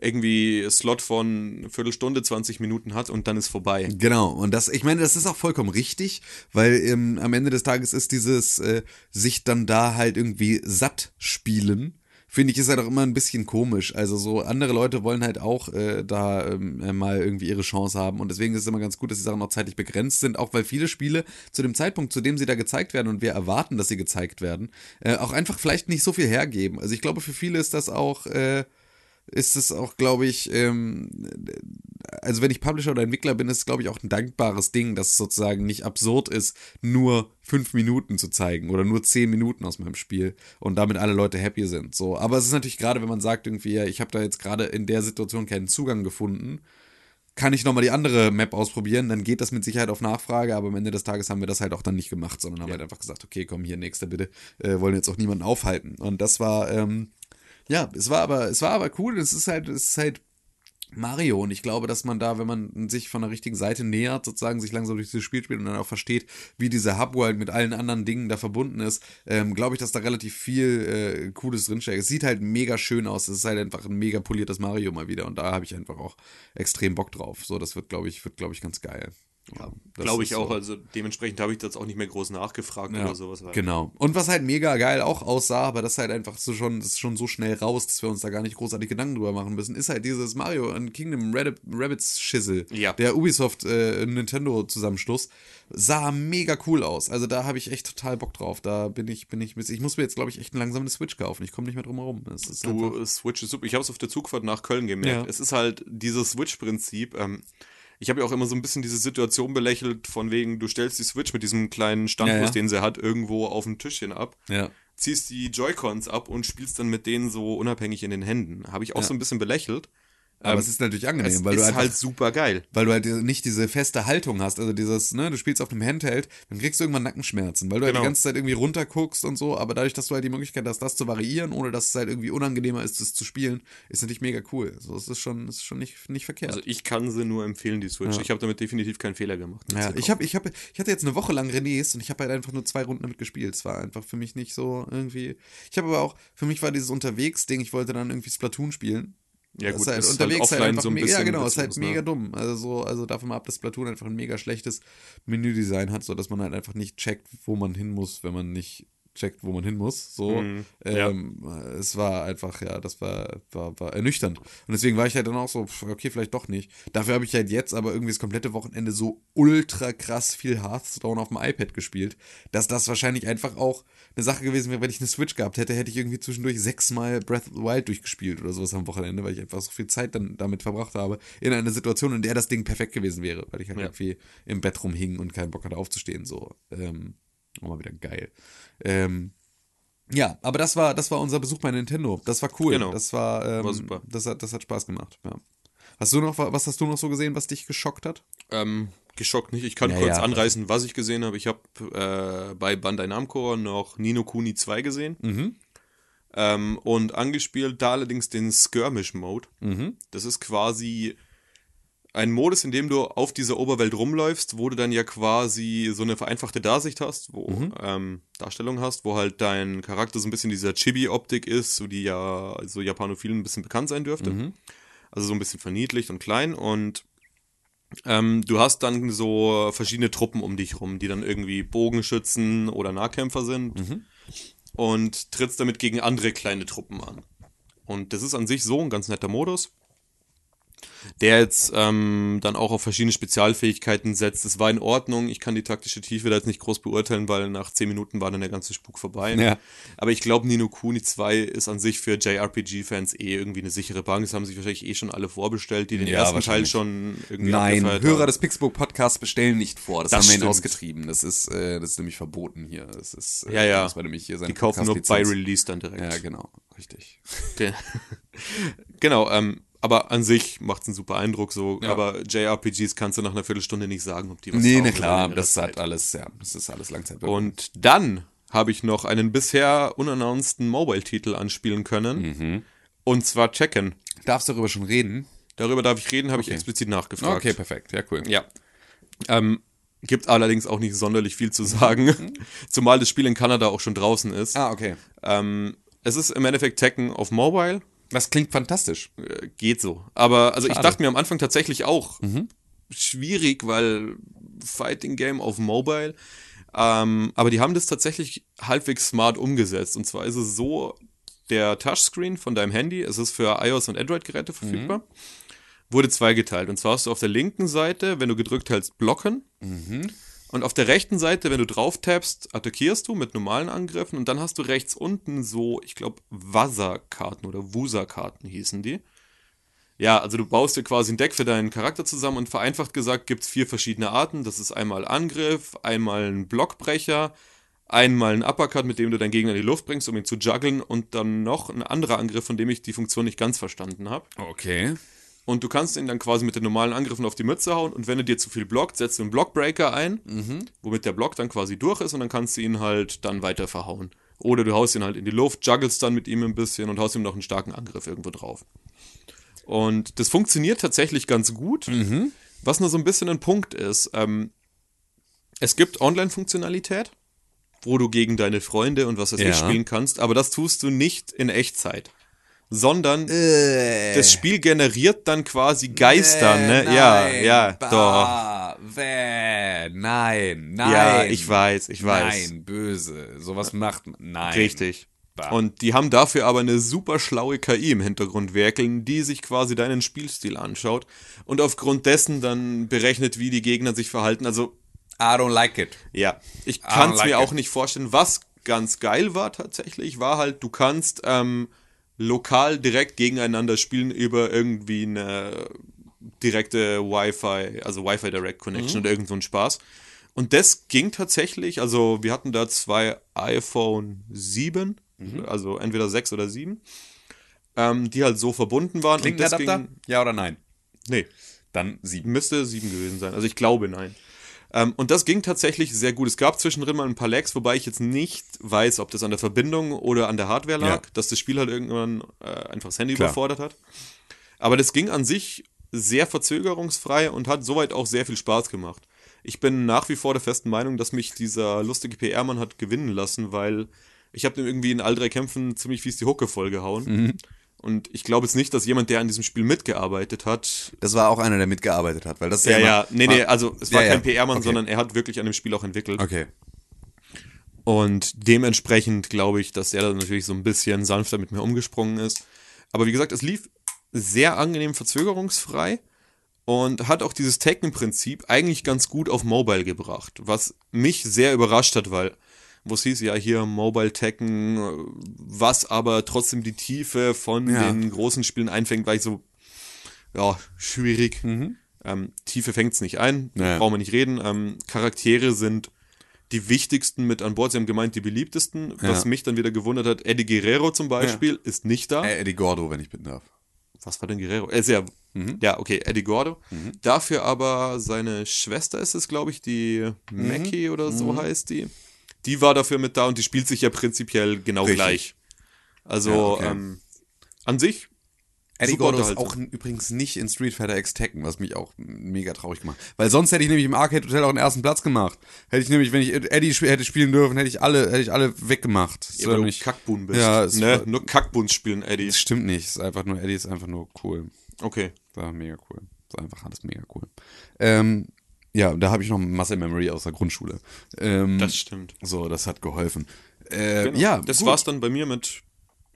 irgendwie Slot von Viertelstunde, 20 Minuten hat und dann ist vorbei. Genau, und das, ich meine, das ist auch vollkommen richtig, weil ähm, am Ende des Tages ist dieses äh, sich dann da halt irgendwie satt spielen finde ich, ist halt auch immer ein bisschen komisch. Also so andere Leute wollen halt auch äh, da ähm, äh, mal irgendwie ihre Chance haben und deswegen ist es immer ganz gut, dass die Sachen auch zeitlich begrenzt sind, auch weil viele Spiele zu dem Zeitpunkt, zu dem sie da gezeigt werden und wir erwarten, dass sie gezeigt werden, äh, auch einfach vielleicht nicht so viel hergeben. Also ich glaube, für viele ist das auch äh, ist es auch, glaube ich, ähm, also wenn ich Publisher oder Entwickler bin, ist es, glaube ich, auch ein dankbares Ding, dass es sozusagen nicht absurd ist, nur fünf Minuten zu zeigen oder nur zehn Minuten aus meinem Spiel und damit alle Leute happy sind. So, aber es ist natürlich gerade, wenn man sagt, irgendwie, ja, ich habe da jetzt gerade in der Situation keinen Zugang gefunden, kann ich nochmal die andere Map ausprobieren, dann geht das mit Sicherheit auf Nachfrage, aber am Ende des Tages haben wir das halt auch dann nicht gemacht, sondern haben ja. halt einfach gesagt, okay, komm hier, nächster bitte, äh, wollen jetzt auch niemanden aufhalten. Und das war, ähm, ja, es war aber, es war aber cool. Es ist halt, es ist halt Mario und ich glaube, dass man da, wenn man sich von der richtigen Seite nähert, sozusagen sich langsam durch dieses Spiel spielt und dann auch versteht, wie diese Hubworld mit allen anderen Dingen da verbunden ist, ähm, glaube ich, dass da relativ viel äh, Cooles drinsteckt. Es sieht halt mega schön aus. Es ist halt einfach ein mega poliertes Mario mal wieder und da habe ich einfach auch extrem Bock drauf. So, das wird, glaube ich, wird, glaube ich, ganz geil. Ja, Glaube ich auch. So. Also dementsprechend habe ich das auch nicht mehr groß nachgefragt ja, oder sowas. Halt. Genau. Und was halt mega geil auch aussah, aber das halt einfach so schon, das ist schon so schnell raus, dass wir uns da gar nicht großartig Gedanken drüber machen müssen, ist halt dieses Mario and Kingdom Rabbits Schissel. Ja. Der Ubisoft äh, Nintendo Zusammenschluss. Sah mega cool aus. Also da habe ich echt total Bock drauf. Da bin ich, bin ich, ich muss mir jetzt, glaube ich, echt langsam eine Switch kaufen. Ich komme nicht mehr drum herum. du, Switch ist super. Ich habe es auf der Zugfahrt nach Köln gemerkt. Ja. Es ist halt dieses Switch-Prinzip. Ähm, ich habe ja auch immer so ein bisschen diese Situation belächelt, von wegen, du stellst die Switch mit diesem kleinen Standbus, ja, ja. den sie hat, irgendwo auf dem Tischchen ab. Ja. Ziehst die Joy-Cons ab und spielst dann mit denen so unabhängig in den Händen. Habe ich auch so ein bisschen belächelt. Aber ähm, es ist natürlich angenehm, es weil du einfach, halt super geil. Weil du halt nicht diese feste Haltung hast, also dieses, ne, du spielst auf einem Handheld, dann kriegst du irgendwann Nackenschmerzen, weil du genau. halt die genau. ganze Zeit irgendwie runterguckst und so, aber dadurch, dass du halt die Möglichkeit hast, das zu variieren, ohne dass es halt irgendwie unangenehmer ist, das zu spielen, ist natürlich mega cool. So, es ist schon, ist schon nicht, nicht verkehrt. Also ich kann sie nur empfehlen, die Switch. Ja. Ich habe damit definitiv keinen Fehler gemacht. Ja, ich habe, ich habe, ich hatte jetzt eine Woche lang Renés und ich habe halt einfach nur zwei Runden damit gespielt. Es war einfach für mich nicht so irgendwie. Ich habe aber auch, für mich war dieses Unterwegs-Ding, ich wollte dann irgendwie Splatoon spielen Ja, Das gut, ist halt ist halt unterwegs halt, offline einfach so ein mega, ja genau, ist halt witzlos, ne? mega dumm. Also so, also davon mal ab, dass Splatoon einfach ein mega schlechtes Menüdesign hat, so dass man halt einfach nicht checkt, wo man hin muss, wenn man nicht checkt, wo man hin muss. So, Mhm, ja. ähm, es war einfach, ja, das war, war, war ernüchternd. Und deswegen war ich halt dann auch so, okay, vielleicht doch nicht. Dafür habe ich halt jetzt aber irgendwie das komplette Wochenende so ultra krass viel Hearthstone auf dem iPad gespielt, dass das wahrscheinlich einfach auch eine Sache gewesen wäre, wenn ich eine Switch gehabt hätte, hätte ich irgendwie zwischendurch sechsmal Breath of the Wild durchgespielt oder sowas am Wochenende, weil ich einfach so viel Zeit dann damit verbracht habe, in einer Situation, in der das Ding perfekt gewesen wäre, weil ich halt Ja. irgendwie im Bett rumhing und keinen Bock hatte aufzustehen, so. Ähm, auch mal wieder geil. Ähm, ja, aber das war, das war unser Besuch bei Nintendo. Das war cool. Genau. Das war, ähm, War super. Das hat, das hat Spaß gemacht. Ja. Hast du noch, was hast du noch so gesehen, was dich geschockt hat? Ähm, geschockt nicht. Ich kann Ja, kurz ja. anreißen, was ich gesehen habe. Ich habe äh, bei Bandai Namco noch Nino Kuni 2 gesehen. Mhm. Ähm, und angespielt da allerdings den Skirmish-Mode. Mhm. Das ist quasi ein Modus, in dem du auf dieser Oberwelt rumläufst, wo du dann ja quasi so eine vereinfachte Darsicht hast, wo Mhm. ähm, Darstellung hast, wo halt dein Charakter so ein bisschen dieser Chibi-Optik ist, so die ja so Japanophilen ein bisschen bekannt sein dürfte. Mhm. Also so ein bisschen verniedlicht und klein und ähm, du hast dann so verschiedene Truppen um dich rum, die dann irgendwie Bogenschützen oder Nahkämpfer sind Mhm. und trittst damit gegen andere kleine Truppen an. Und das ist an sich so ein ganz netter Modus, der jetzt ähm, dann auch auf verschiedene Spezialfähigkeiten setzt. Es war in Ordnung, ich kann die taktische Tiefe da jetzt nicht groß beurteilen, weil nach 10 Minuten war dann der ganze Spuk vorbei. Ja. Aber ich glaube, Nino Kuni 2 ist an sich für JRPG-Fans eh irgendwie eine sichere Bank. Das haben sich wahrscheinlich eh schon alle vorbestellt, die den Ja, ersten Teil schon irgendwie Nein, Hörer haben. des Pixburg Podcasts bestellen nicht vor. Das, Das haben wir ausgetrieben. Das ist, äh, das ist nämlich verboten hier. Das ist, äh, Ja, ja. muss man nämlich hier Die kaufen nur bei Release dann direkt. Ja, genau. Richtig. Ge- genau, ähm, aber an sich macht es einen super Eindruck so. Ja. Aber JRPGs kannst du nach einer Viertelstunde nicht sagen, ob die was Nee, na oder klar, das Zeit. hat alles, ja, das ist alles Langzeitwirkung. Und dann habe ich noch einen bisher unannounceden Mobile-Titel anspielen können. Mhm. Und zwar Checken. Darfst du darüber schon reden? Darüber darf ich reden, habe ich Okay. explizit nachgefragt. Okay, perfekt. Ja, cool. Ja. Ähm, gibt allerdings auch nicht sonderlich viel zu sagen. Zumal das Spiel in Kanada auch schon draußen ist. Ah, okay. Ähm, es ist im Endeffekt Tekken auf Mobile. Das klingt fantastisch. Äh, geht so. Aber also ich Schade. dachte mir am Anfang tatsächlich auch schwierig, weil Fighting Game auf Mobile. Ähm, aber die haben das tatsächlich halbwegs smart umgesetzt. Und zwar ist es so, der Touchscreen von deinem Handy, es ist für iOS und Android-Geräte verfügbar, wurde zweigeteilt. Und zwar hast du auf der linken Seite, wenn du gedrückt hältst, blocken. Und auf der rechten Seite, wenn du drauf tappst, attackierst du mit normalen Angriffen. Und dann hast du rechts unten so, ich glaube, Wasserkarten oder Wusa-Karten hießen die. Ja, also du baust dir quasi ein Deck für deinen Charakter zusammen und vereinfacht gesagt gibt es vier verschiedene Arten. Das ist einmal Angriff, einmal ein Blockbrecher, einmal ein Uppercut, mit dem du deinen Gegner in die Luft bringst, um ihn zu juggeln und dann noch ein anderer Angriff, von dem ich die Funktion nicht ganz verstanden habe. Okay. Und du kannst ihn dann quasi mit den normalen Angriffen auf die Mütze hauen und wenn er dir zu viel blockt, setzt du einen Blockbreaker ein, womit der Block dann quasi durch ist und dann kannst du ihn halt dann weiter verhauen. Oder du haust ihn halt in die Luft, juggelst dann mit ihm ein bisschen und haust ihm noch einen starken Angriff irgendwo drauf. Und das funktioniert tatsächlich ganz gut. Was nur so ein bisschen ein Punkt ist, ähm, es gibt Online-Funktionalität, wo du gegen deine Freunde und was weiß Ja. ich spielen kannst, aber das tust du nicht in Echtzeit. Sondern Äh, das Spiel generiert dann quasi Geister, ne? Ja, ja, doch. bah, Bäh, nein, nein. Ja, ich weiß, ich weiß. Nein, böse. Sowas macht man. Nein. Richtig. Bah. Und die haben dafür aber eine super schlaue KI im Hintergrund werkeln, die sich quasi deinen Spielstil anschaut und aufgrund dessen dann berechnet, wie die Gegner sich verhalten. Also, I don't like it. ja, ich kann es like mir it. auch nicht vorstellen. Was ganz geil war tatsächlich, war halt, du kannst ähm, lokal direkt gegeneinander spielen über irgendwie eine direkte Wi-Fi, also Wi-Fi Direct Connection oder irgend so ein Spaß. Und das ging tatsächlich, also wir hatten da zwei iPhone 7, also entweder 6 oder 7, ähm, die halt so verbunden waren. und das ging- Ja oder nein? Nee, Dann sieben. müsste 7 gewesen sein. Also ich glaube, nein. Ähm, und das ging tatsächlich sehr gut. Es gab zwischendrin mal ein paar Lags, wobei ich jetzt nicht weiß, ob das an der Verbindung oder an der Hardware lag, Ja. dass das Spiel halt irgendwann äh, einfach das Handy Klar. überfordert hat. Aber das ging an sich sehr verzögerungsfrei und hat soweit auch sehr viel Spaß gemacht. Ich bin nach wie vor der festen Meinung, dass mich dieser lustige PR-Mann hat gewinnen lassen, weil ich habe dem irgendwie in all drei Kämpfen ziemlich fies die Hucke vollgehauen. Und ich glaube jetzt nicht, dass jemand, der an diesem Spiel mitgearbeitet hat. Das war auch einer, der mitgearbeitet hat, weil das Ja, immer- ja, nee, nee, also es war Ja, kein ja. PR-Mann, Okay. sondern er hat wirklich an dem Spiel auch entwickelt. Okay. Und dementsprechend glaube ich, dass er da natürlich so ein bisschen sanfter mit mir umgesprungen ist. Aber wie gesagt, es lief sehr angenehm verzögerungsfrei und hat auch dieses Tekken-Prinzip eigentlich ganz gut auf Mobile gebracht, was mich sehr überrascht hat, weil wo es hieß, ja hier Mobile Tekken, äh, was aber trotzdem die Tiefe von Ja. den großen Spielen einfängt, war ich so, ja, schwierig. Ähm, Tiefe fängt es nicht ein, Mhm. Ja. brauchen wir nicht reden. Ähm, Charaktere sind die wichtigsten mit an Bord. Sie haben gemeint, die beliebtesten. Was Ja. mich dann wieder gewundert hat, Eddie Guerrero zum Beispiel ist nicht da. Äh, Eddie Gordo, wenn ich bitten darf. Was war denn Guerrero? Er ist ja, Mhm. ja, okay, Eddie Gordo. Dafür aber seine Schwester ist es, glaube ich, die Mhm. Mackie oder so heißt die. Die war dafür mit da und die spielt sich ja prinzipiell genau Richtig. gleich. Also, Ja, okay. ähm, an sich Eddie Gordo ist auch übrigens nicht in Street Fighter X Tekken, was mich auch mega traurig gemacht. Weil sonst hätte ich nämlich im Arcade Hotel auch den ersten Platz gemacht. Hätte ich nämlich, wenn ich Eddie sp hätte spielen dürfen, hätte ich alle, hätte ich alle weggemacht. Ja, weil du nämlich- Kackbuhn bist. Ja, ne? Nur Kackbuns spielen, Eddie. Das stimmt nicht. Es ist einfach nur, Eddie ist einfach nur cool. Okay. War mega cool. War einfach alles mega cool. Ähm, ja, da habe ich noch Muscle Memory aus der Grundschule. Ähm, Das stimmt. so, das hat geholfen. Äh, Genau. Ja, das gut. war's dann bei mir mit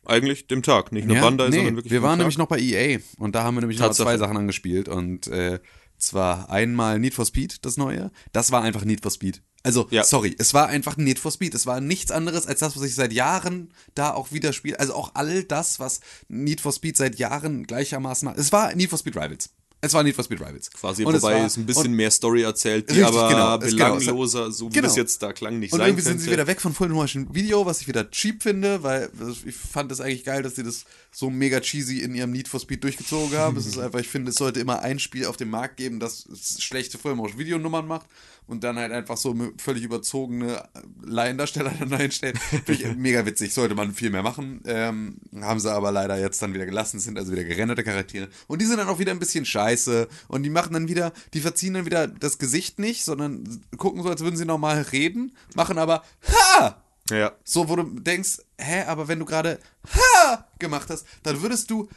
eigentlich dem Tag. Nicht nur Ja, Bandai, nee, sondern wirklich wir waren Tag. nämlich noch bei EA und da haben wir nämlich noch zwei Sachen angespielt und äh, zwar einmal Need for Speed, das neue. Das war einfach Need for Speed. Also, Ja. sorry, es war einfach Need for Speed. Es war nichts anderes als das, was ich seit Jahren da auch wieder spiele. Also auch all das, was Need for Speed seit Jahren gleichermaßen macht. Es war Need for Speed Rivals. Es war Need for Speed Rivals. Quasi, Und wobei war- es ein bisschen und- mehr Story erzählt, die Richtig, aber genau, genau, belangloser, so wie genau. das jetzt da klang, nicht Und sein irgendwie könnte. sind sie wieder weg von Full Motion Video, was ich wieder cheap finde, weil ich fand es eigentlich geil, dass sie das so mega cheesy in ihrem Need for Speed durchgezogen haben. es ist einfach, ich finde, es sollte immer ein Spiel auf dem Markt geben, das schlechte Full Motion Video Nummern macht und dann halt einfach so völlig überzogene Laiendarsteller dann einstellt. Finde ich mega witzig, sollte man viel mehr machen. Ähm, haben sie aber leider jetzt dann wieder gelassen, sind also wieder gerenderte Charaktere. Und die sind dann auch wieder ein bisschen scheiße und die machen dann wieder, die verziehen dann wieder das Gesicht nicht, sondern gucken so, als würden sie normal reden, machen aber Ha! Ja. So, wo du denkst, hä, aber wenn du gerade Ha gemacht hast, dann würdest du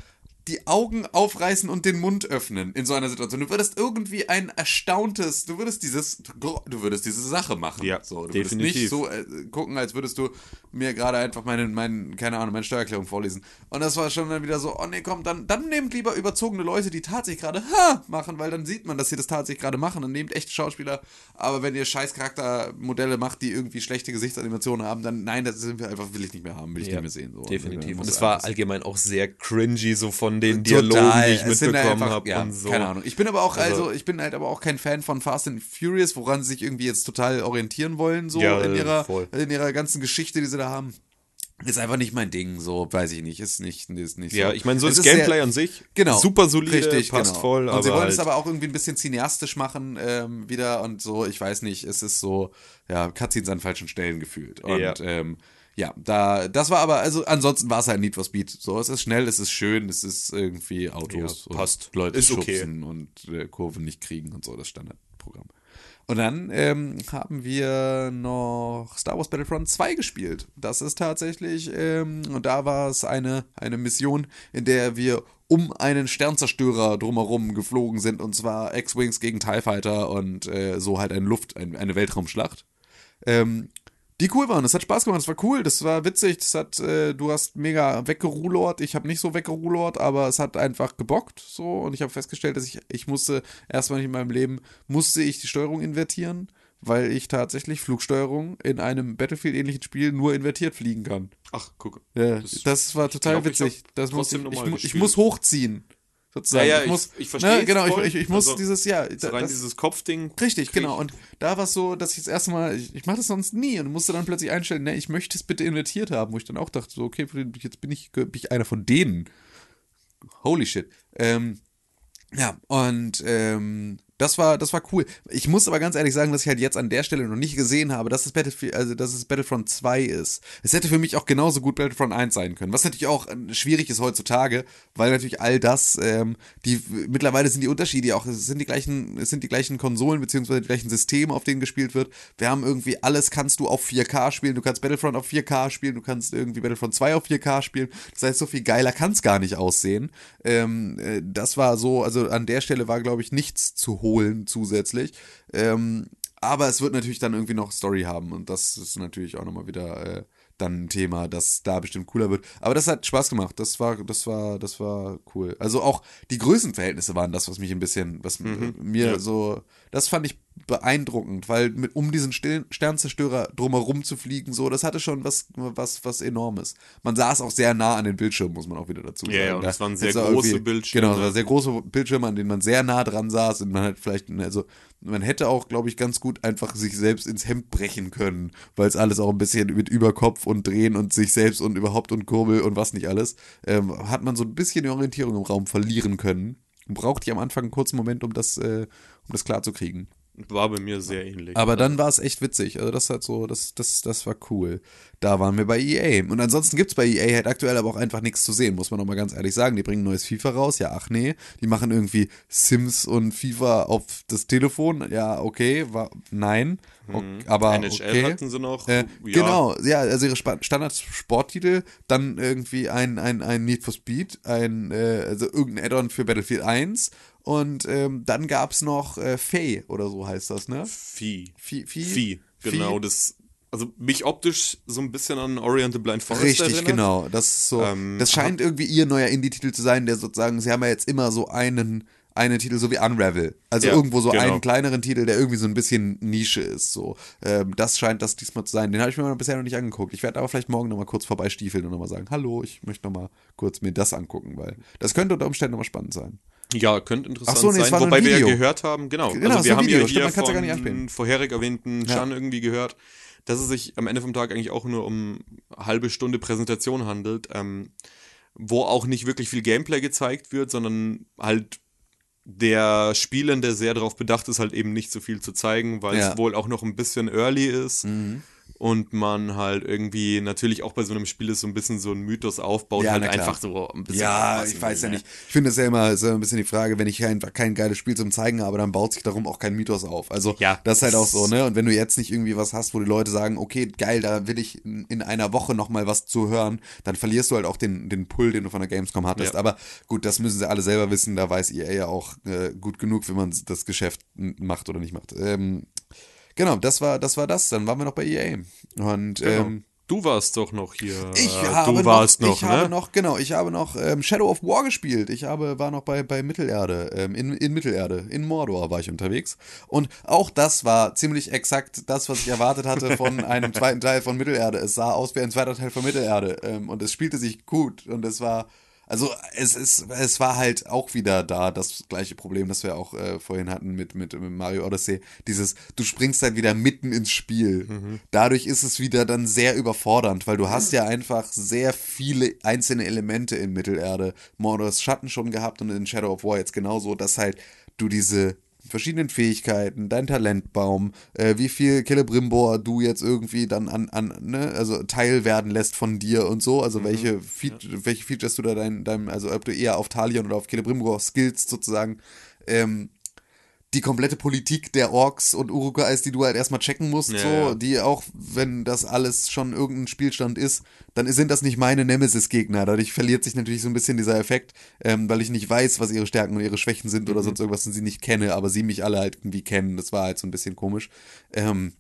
die Augen aufreißen und den Mund öffnen in so einer Situation. Du würdest irgendwie ein erstauntes, du würdest dieses, du würdest diese Sache machen. Ja, so, du definitiv. würdest nicht so äh, gucken, als würdest du mir gerade einfach meine, mein, keine Ahnung, meine Steuererklärung vorlesen. Und das war schon dann wieder so, oh nee, komm, dann, dann nehmt lieber überzogene Leute, die tatsächlich gerade Ha machen, weil dann sieht man, dass sie das tatsächlich gerade machen. Dann nehmt echte Schauspieler. Aber wenn ihr scheiß Charaktermodelle macht, die irgendwie schlechte Gesichtsanimationen haben, dann nein, das sind wir einfach, will ich nicht mehr haben, will ich nicht mehr sehen. So. Definitiv. Dann Und es war allgemein auch sehr cringy, so von den Total. Dialogen, die ich Es mitbekommen habe ja, und so. Keine Ahnung. Ich bin aber auch, also, Also- ich bin halt aber auch kein Fan von Fast and Furious, woran sie sich irgendwie jetzt total orientieren wollen, so Ja, in ihrer, voll. in ihrer ganzen Geschichte, die sie da haben. Ist einfach nicht mein Ding, so, weiß ich nicht. Ist nicht, ist nicht Ja, so. ich meine, so Es das ist Gameplay sehr- an sich, Genau. super solide, Richtig, passt genau. voll. Und sie wollen es halt, aber auch irgendwie ein bisschen cineastisch machen, ähm, wieder und so, ich weiß nicht, es ist so, ja, Cutscenes an falschen Stellen gefühlt. Und Ja. ähm, ja, da, das war aber, also ansonsten war es halt Need for Speed. So, es ist schnell, es ist schön, es ist irgendwie Autos Ja, passt. Leute Ist okay. schubsen und äh, Kurven nicht kriegen und so, das Standardprogramm. Und dann ähm, haben wir noch Star Wars Battlefront 2 gespielt. Das ist tatsächlich, ähm, und da war es eine, eine Mission, in der wir um einen Sternzerstörer drumherum geflogen sind, und zwar X-Wings gegen TIE Fighter und äh, so halt eine Luft, ein, eine Weltraumschlacht. Ähm, die cool waren. Das hat Spaß gemacht. Das war cool. Das war witzig. Das hat, äh, du hast mega weggerulort. Ich habe nicht so weggerulort, aber es hat einfach gebockt. So und ich habe festgestellt, dass ich, ich musste erstmal in meinem Leben musste ich die Steuerung invertieren, weil ich tatsächlich Flugsteuerung in einem Battlefield-ähnlichen Spiel nur invertiert fliegen kann. ach, guck. Ja, das, war total glaub, ich witzig. hab Das muss ich, ich, ich muss hochziehen. Sozusagen. Ja, ja, ich ich- muss, ich versteh's ne, Genau, voll. ich, ich, ich muss Also, dieses, ja, So rein das- dieses Kopfding. Richtig, genau. Und da war es so, dass ich das erste Mal, ich, ich mache das sonst nie und musste dann plötzlich einstellen, ne, ich möchte es bitte invertiert haben, wo ich dann auch dachte, so, okay, jetzt bin ich, bin ich einer von denen. Holy shit. Ähm, ja, und ähm, das war, das war cool. Ich muss aber ganz ehrlich sagen, dass ich halt jetzt an der Stelle noch nicht gesehen habe, dass es Battlefield, also dass es Battlefront 2 ist. Es hätte für mich auch genauso gut Battlefront 1 sein können. Was natürlich auch äh, schwierig ist heutzutage, weil natürlich all das, ähm, die mittlerweile sind die Unterschiede auch, es sind die gleichen, es sind die gleichen Konsolen beziehungsweise die gleichen Systeme, auf denen gespielt wird. Wir haben irgendwie alles, kannst du auf 4K spielen, du kannst Battlefront auf 4K spielen, du kannst irgendwie Battlefront 2 auf 4K spielen. Das heißt, so viel geiler kann es gar nicht aussehen. Ähm, äh, das war so, also an der Stelle war, glaube ich, nichts zu holen zusätzlich. Ähm, aber es wird natürlich dann irgendwie noch Story haben und das ist natürlich auch nochmal wieder äh, dann ein Thema, das da bestimmt cooler wird. Aber das hat Spaß gemacht. Das war, das war, das war cool. Also auch die Größenverhältnisse waren das, was mich ein bisschen, was mhm, mir ja. so, das fand ich beeindruckend, weil mit, um diesen Sternzerstörer drumherum zu fliegen, so, das hatte schon was, was, was enormes. Man saß auch sehr nah an den Bildschirmen, muss man auch wieder dazu sagen. Ja, ja und das waren sehr große Bildschirme. Genau, das waren sehr große Bildschirme, an denen man sehr nah dran saß und man hat vielleicht, also, man hätte auch, glaube ich, ganz gut einfach sich selbst ins Hemd brechen können, weil es alles auch ein bisschen mit Überkopf und Drehen und sich selbst und überhaupt und Kurbel und was nicht alles, ähm, hat man so ein bisschen die Orientierung im Raum verlieren können. Braucht die am Anfang einen kurzen Moment, um das, äh, um das klar zu kriegen. War bei mir sehr ähnlich. Aber dann war es echt witzig. Also das hat so, das, das, das war cool. Da waren wir bei EA. Und ansonsten gibt es bei EA halt aktuell aber auch einfach nichts zu sehen, muss man auch mal ganz ehrlich sagen. Die bringen ein neues FIFA raus, ja, ach nee. Die machen irgendwie Sims und FIFA auf das Telefon, ja, okay, war, nein. Okay, mhm. aber NHL okay. hatten sie noch. Äh, ja. Genau, ja, also ihre Standard-Sporttitel, dann irgendwie ein, ein, ein Need for Speed, ein, äh, also irgendein Add-on für Battlefield 1 und ähm, dann gab es noch äh, Faye oder so heißt das, ne? Vieh. Vieh, Vieh? Vieh, genau. Das, also mich optisch so ein bisschen an Oriental Blind Forest Richtig, erinnert. genau. Das so. Ähm, das scheint irgendwie ihr neuer Indie-Titel zu sein, der sozusagen, sie haben ja jetzt immer so einen einen Titel, so wie Unravel. Also ja, irgendwo so genau. einen kleineren Titel, der irgendwie so ein bisschen Nische ist. So. Ähm, das scheint das diesmal zu sein. Den habe ich mir bisher noch nicht angeguckt. Ich werde aber vielleicht morgen nochmal kurz vorbeistiefeln und nochmal sagen, hallo, ich möchte nochmal kurz mir das angucken, weil das könnte unter Umständen nochmal spannend sein. Ja, könnte interessant so, nee, sein. Wobei wir ja gehört haben, genau. genau also wir haben Video. ja hier Stimmt, von ja vorherig erwähnten Chan ja. irgendwie gehört, dass es sich am Ende vom Tag eigentlich auch nur um eine halbe Stunde Präsentation handelt, ähm, wo auch nicht wirklich viel Gameplay gezeigt wird, sondern halt der Spielende sehr darauf bedacht ist, halt eben nicht so viel zu zeigen, weil ja. es wohl auch noch ein bisschen early ist. Mhm und man halt irgendwie natürlich auch bei so einem Spiel ist so ein bisschen so ein Mythos aufbaut, ja, halt einfach so ein bisschen. Ja, ich weiß ja nicht. Ich finde es ja immer so ein bisschen die Frage, wenn ich einfach kein geiles Spiel zum Zeigen habe, dann baut sich darum auch kein Mythos auf. Also ja, das ist halt auch so, ne? Und wenn du jetzt nicht irgendwie was hast, wo die Leute sagen, okay, geil, da will ich in einer Woche nochmal was zu hören, dann verlierst du halt auch den, den Pull, den du von der Gamescom hattest. Ja. Aber gut, das müssen sie alle selber wissen, da weiß EA ja auch äh, gut genug, wenn man das Geschäft macht oder nicht macht. Ähm, Genau, das war, das war das. Dann waren wir noch bei EA. Und genau. ähm, Du warst doch noch hier. Ich äh, habe du warst noch, noch, ich ne? habe noch, genau, ich habe noch ähm, Shadow of War gespielt. Ich habe, war noch bei, bei Mittelerde, ähm, in, in Mittelerde, in Mordor war ich unterwegs. Und auch das war ziemlich exakt das, was ich erwartet hatte von einem zweiten Teil von Mittelerde. Es sah aus wie ein zweiter Teil von Mittelerde. Ähm, und es spielte sich gut und es war also es ist, es war halt auch wieder da das gleiche Problem, das wir auch äh, vorhin hatten mit, mit, mit, Mario Odyssey. Dieses, du springst halt wieder mitten ins Spiel. Mhm. Dadurch ist es wieder dann sehr überfordernd, weil du hast ja einfach sehr viele einzelne Elemente in Mittelerde. Mordors Schatten schon gehabt und in Shadow of War jetzt genauso, dass halt du diese verschiedenen Fähigkeiten, dein Talentbaum, äh, wie viel Celebrimbor du jetzt irgendwie dann an, an ne, also Teil werden lässt von dir und so, also mhm. welche, Fe ja. welche Features du da dein, dein, also ob du eher auf Talion oder auf Celebrimbor skillst sozusagen, ähm, die komplette Politik der Orks und Urukais, die du halt erstmal checken musst, ja, so, ja. die auch, wenn das alles schon irgendein Spielstand ist, dann sind das nicht meine Nemesis-Gegner. Dadurch verliert sich natürlich so ein bisschen dieser Effekt, ähm, weil ich nicht weiß, was ihre Stärken und ihre Schwächen sind mhm. oder sonst irgendwas und sie nicht kenne, aber sie mich alle halt irgendwie kennen. Das war halt so ein bisschen komisch. Ähm,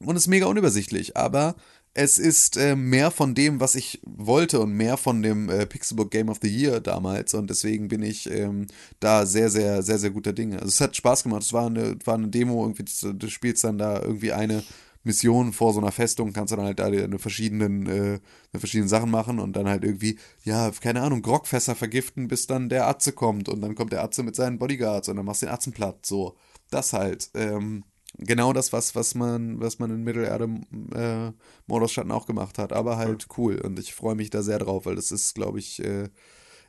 und ist mega unübersichtlich, aber es ist äh, mehr von dem, was ich wollte und mehr von dem äh, Pixelbook Game of the Year damals und deswegen bin ich ähm, da sehr, sehr, sehr, sehr guter Dinge. Also es hat Spaß gemacht. Es war eine, war eine Demo, irgendwie, du spielst dann da irgendwie eine Mission vor so einer Festung, kannst du dann halt da eine verschiedenen, äh, verschiedenen Sachen machen und dann halt irgendwie, ja, keine Ahnung, Grogfässer vergiften, bis dann der Atze kommt und dann kommt der Atze mit seinen Bodyguards und dann machst du den Atzen platt. So, das halt. Ähm, genau das, was, was man, was man in Mittelerde äh, Mordors Schatten auch gemacht hat, aber halt cool. Und ich freue mich da sehr drauf, weil das ist, glaube ich, äh,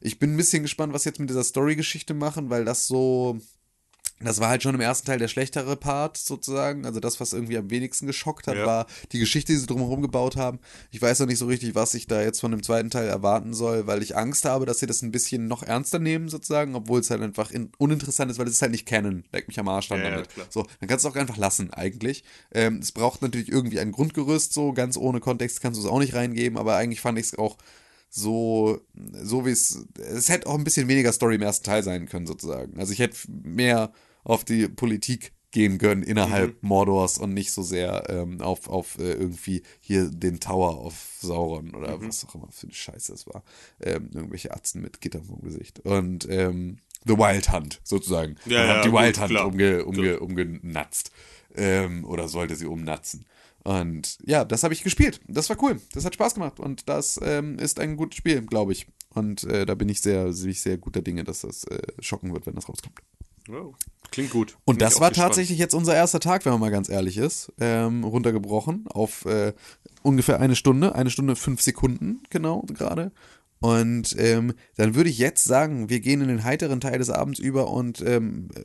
ich bin ein bisschen gespannt, was jetzt mit dieser Story-Geschichte machen, weil das so, Das war halt schon im ersten Teil der schlechtere Part sozusagen. Also das, was irgendwie am wenigsten geschockt hat, Ja. war die Geschichte, die sie drumherum gebaut haben. Ich weiß noch nicht so richtig, was ich da jetzt von dem zweiten Teil erwarten soll, weil ich Angst habe, dass sie das ein bisschen noch ernster nehmen sozusagen, obwohl es halt einfach in, uninteressant ist, weil es ist halt nicht Canon. Leck mich am Arsch dann Ja, ja, damit. klar. so, dann kannst du es auch einfach lassen eigentlich. Ähm, es braucht natürlich irgendwie ein Grundgerüst, so ganz ohne Kontext kannst du es auch nicht reingeben, aber eigentlich fand ich es auch so, so wie es, es hätte auch ein bisschen weniger Story im ersten Teil sein können, sozusagen. Also ich hätte mehr auf die Politik gehen können innerhalb Mordors und nicht so sehr ähm, auf, auf äh, irgendwie hier den Tower auf Sauron oder was auch immer für eine Scheiße es war. Ähm, irgendwelche Atzen mit Gittern vom Gesicht. Und ähm, The Wild Hunt, sozusagen. Ja, Man ja, hat die gut, Wild Hunt klar. umge, umge, umgenatzt. Ähm, oder sollte sie umnatzen. Und ja, das habe ich gespielt. Das war cool. Das hat Spaß gemacht. Und das ähm, ist ein gutes Spiel, glaube ich. Und äh, da bin ich sehr, bin ich sehr guter Dinge, dass das äh, schocken wird, wenn das rauskommt. Oh, klingt gut. Und Bin das war gespannt. tatsächlich jetzt unser erster Tag, wenn man mal ganz ehrlich ist. Ähm, runtergebrochen auf äh, ungefähr eine Stunde, eine Stunde fünf Sekunden, genau, gerade. Und ähm, dann würde ich jetzt sagen, wir gehen in den heiteren Teil des Abends über und ähm, äh,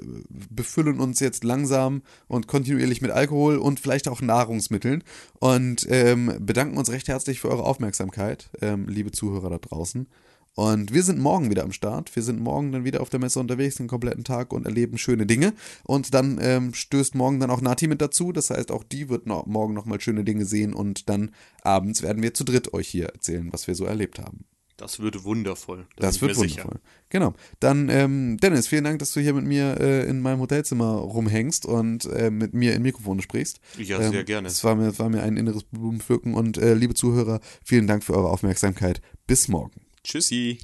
befüllen uns jetzt langsam und kontinuierlich mit Alkohol und vielleicht auch Nahrungsmitteln und ähm, bedanken uns recht herzlich für eure Aufmerksamkeit, ähm, liebe Zuhörer da draußen. Und wir sind morgen wieder am Start. Wir sind morgen dann wieder auf der Messe unterwegs den kompletten Tag und erleben schöne Dinge. Und dann ähm, stößt morgen dann auch Nati mit dazu. Das heißt, auch die wird noch, morgen nochmal schöne Dinge sehen. Und dann abends werden wir zu dritt euch hier erzählen, was wir so erlebt haben. Das wird wundervoll. Da Das wird mir sicher. wundervoll. Genau. Dann, ähm, Dennis, vielen Dank, dass du hier mit mir äh, in meinem Hotelzimmer rumhängst und äh, mit mir in Mikrofone sprichst. Ja, ähm, sehr gerne. Es war mir, war mir ein inneres Blumenpflücken. Und äh, liebe Zuhörer, vielen Dank für eure Aufmerksamkeit. Bis morgen. Tschüssi.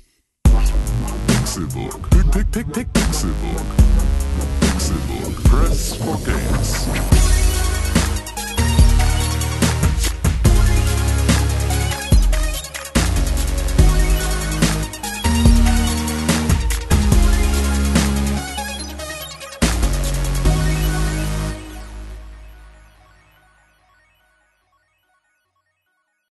Pixelburg. Pixelburg. Pixelburg. Press for games.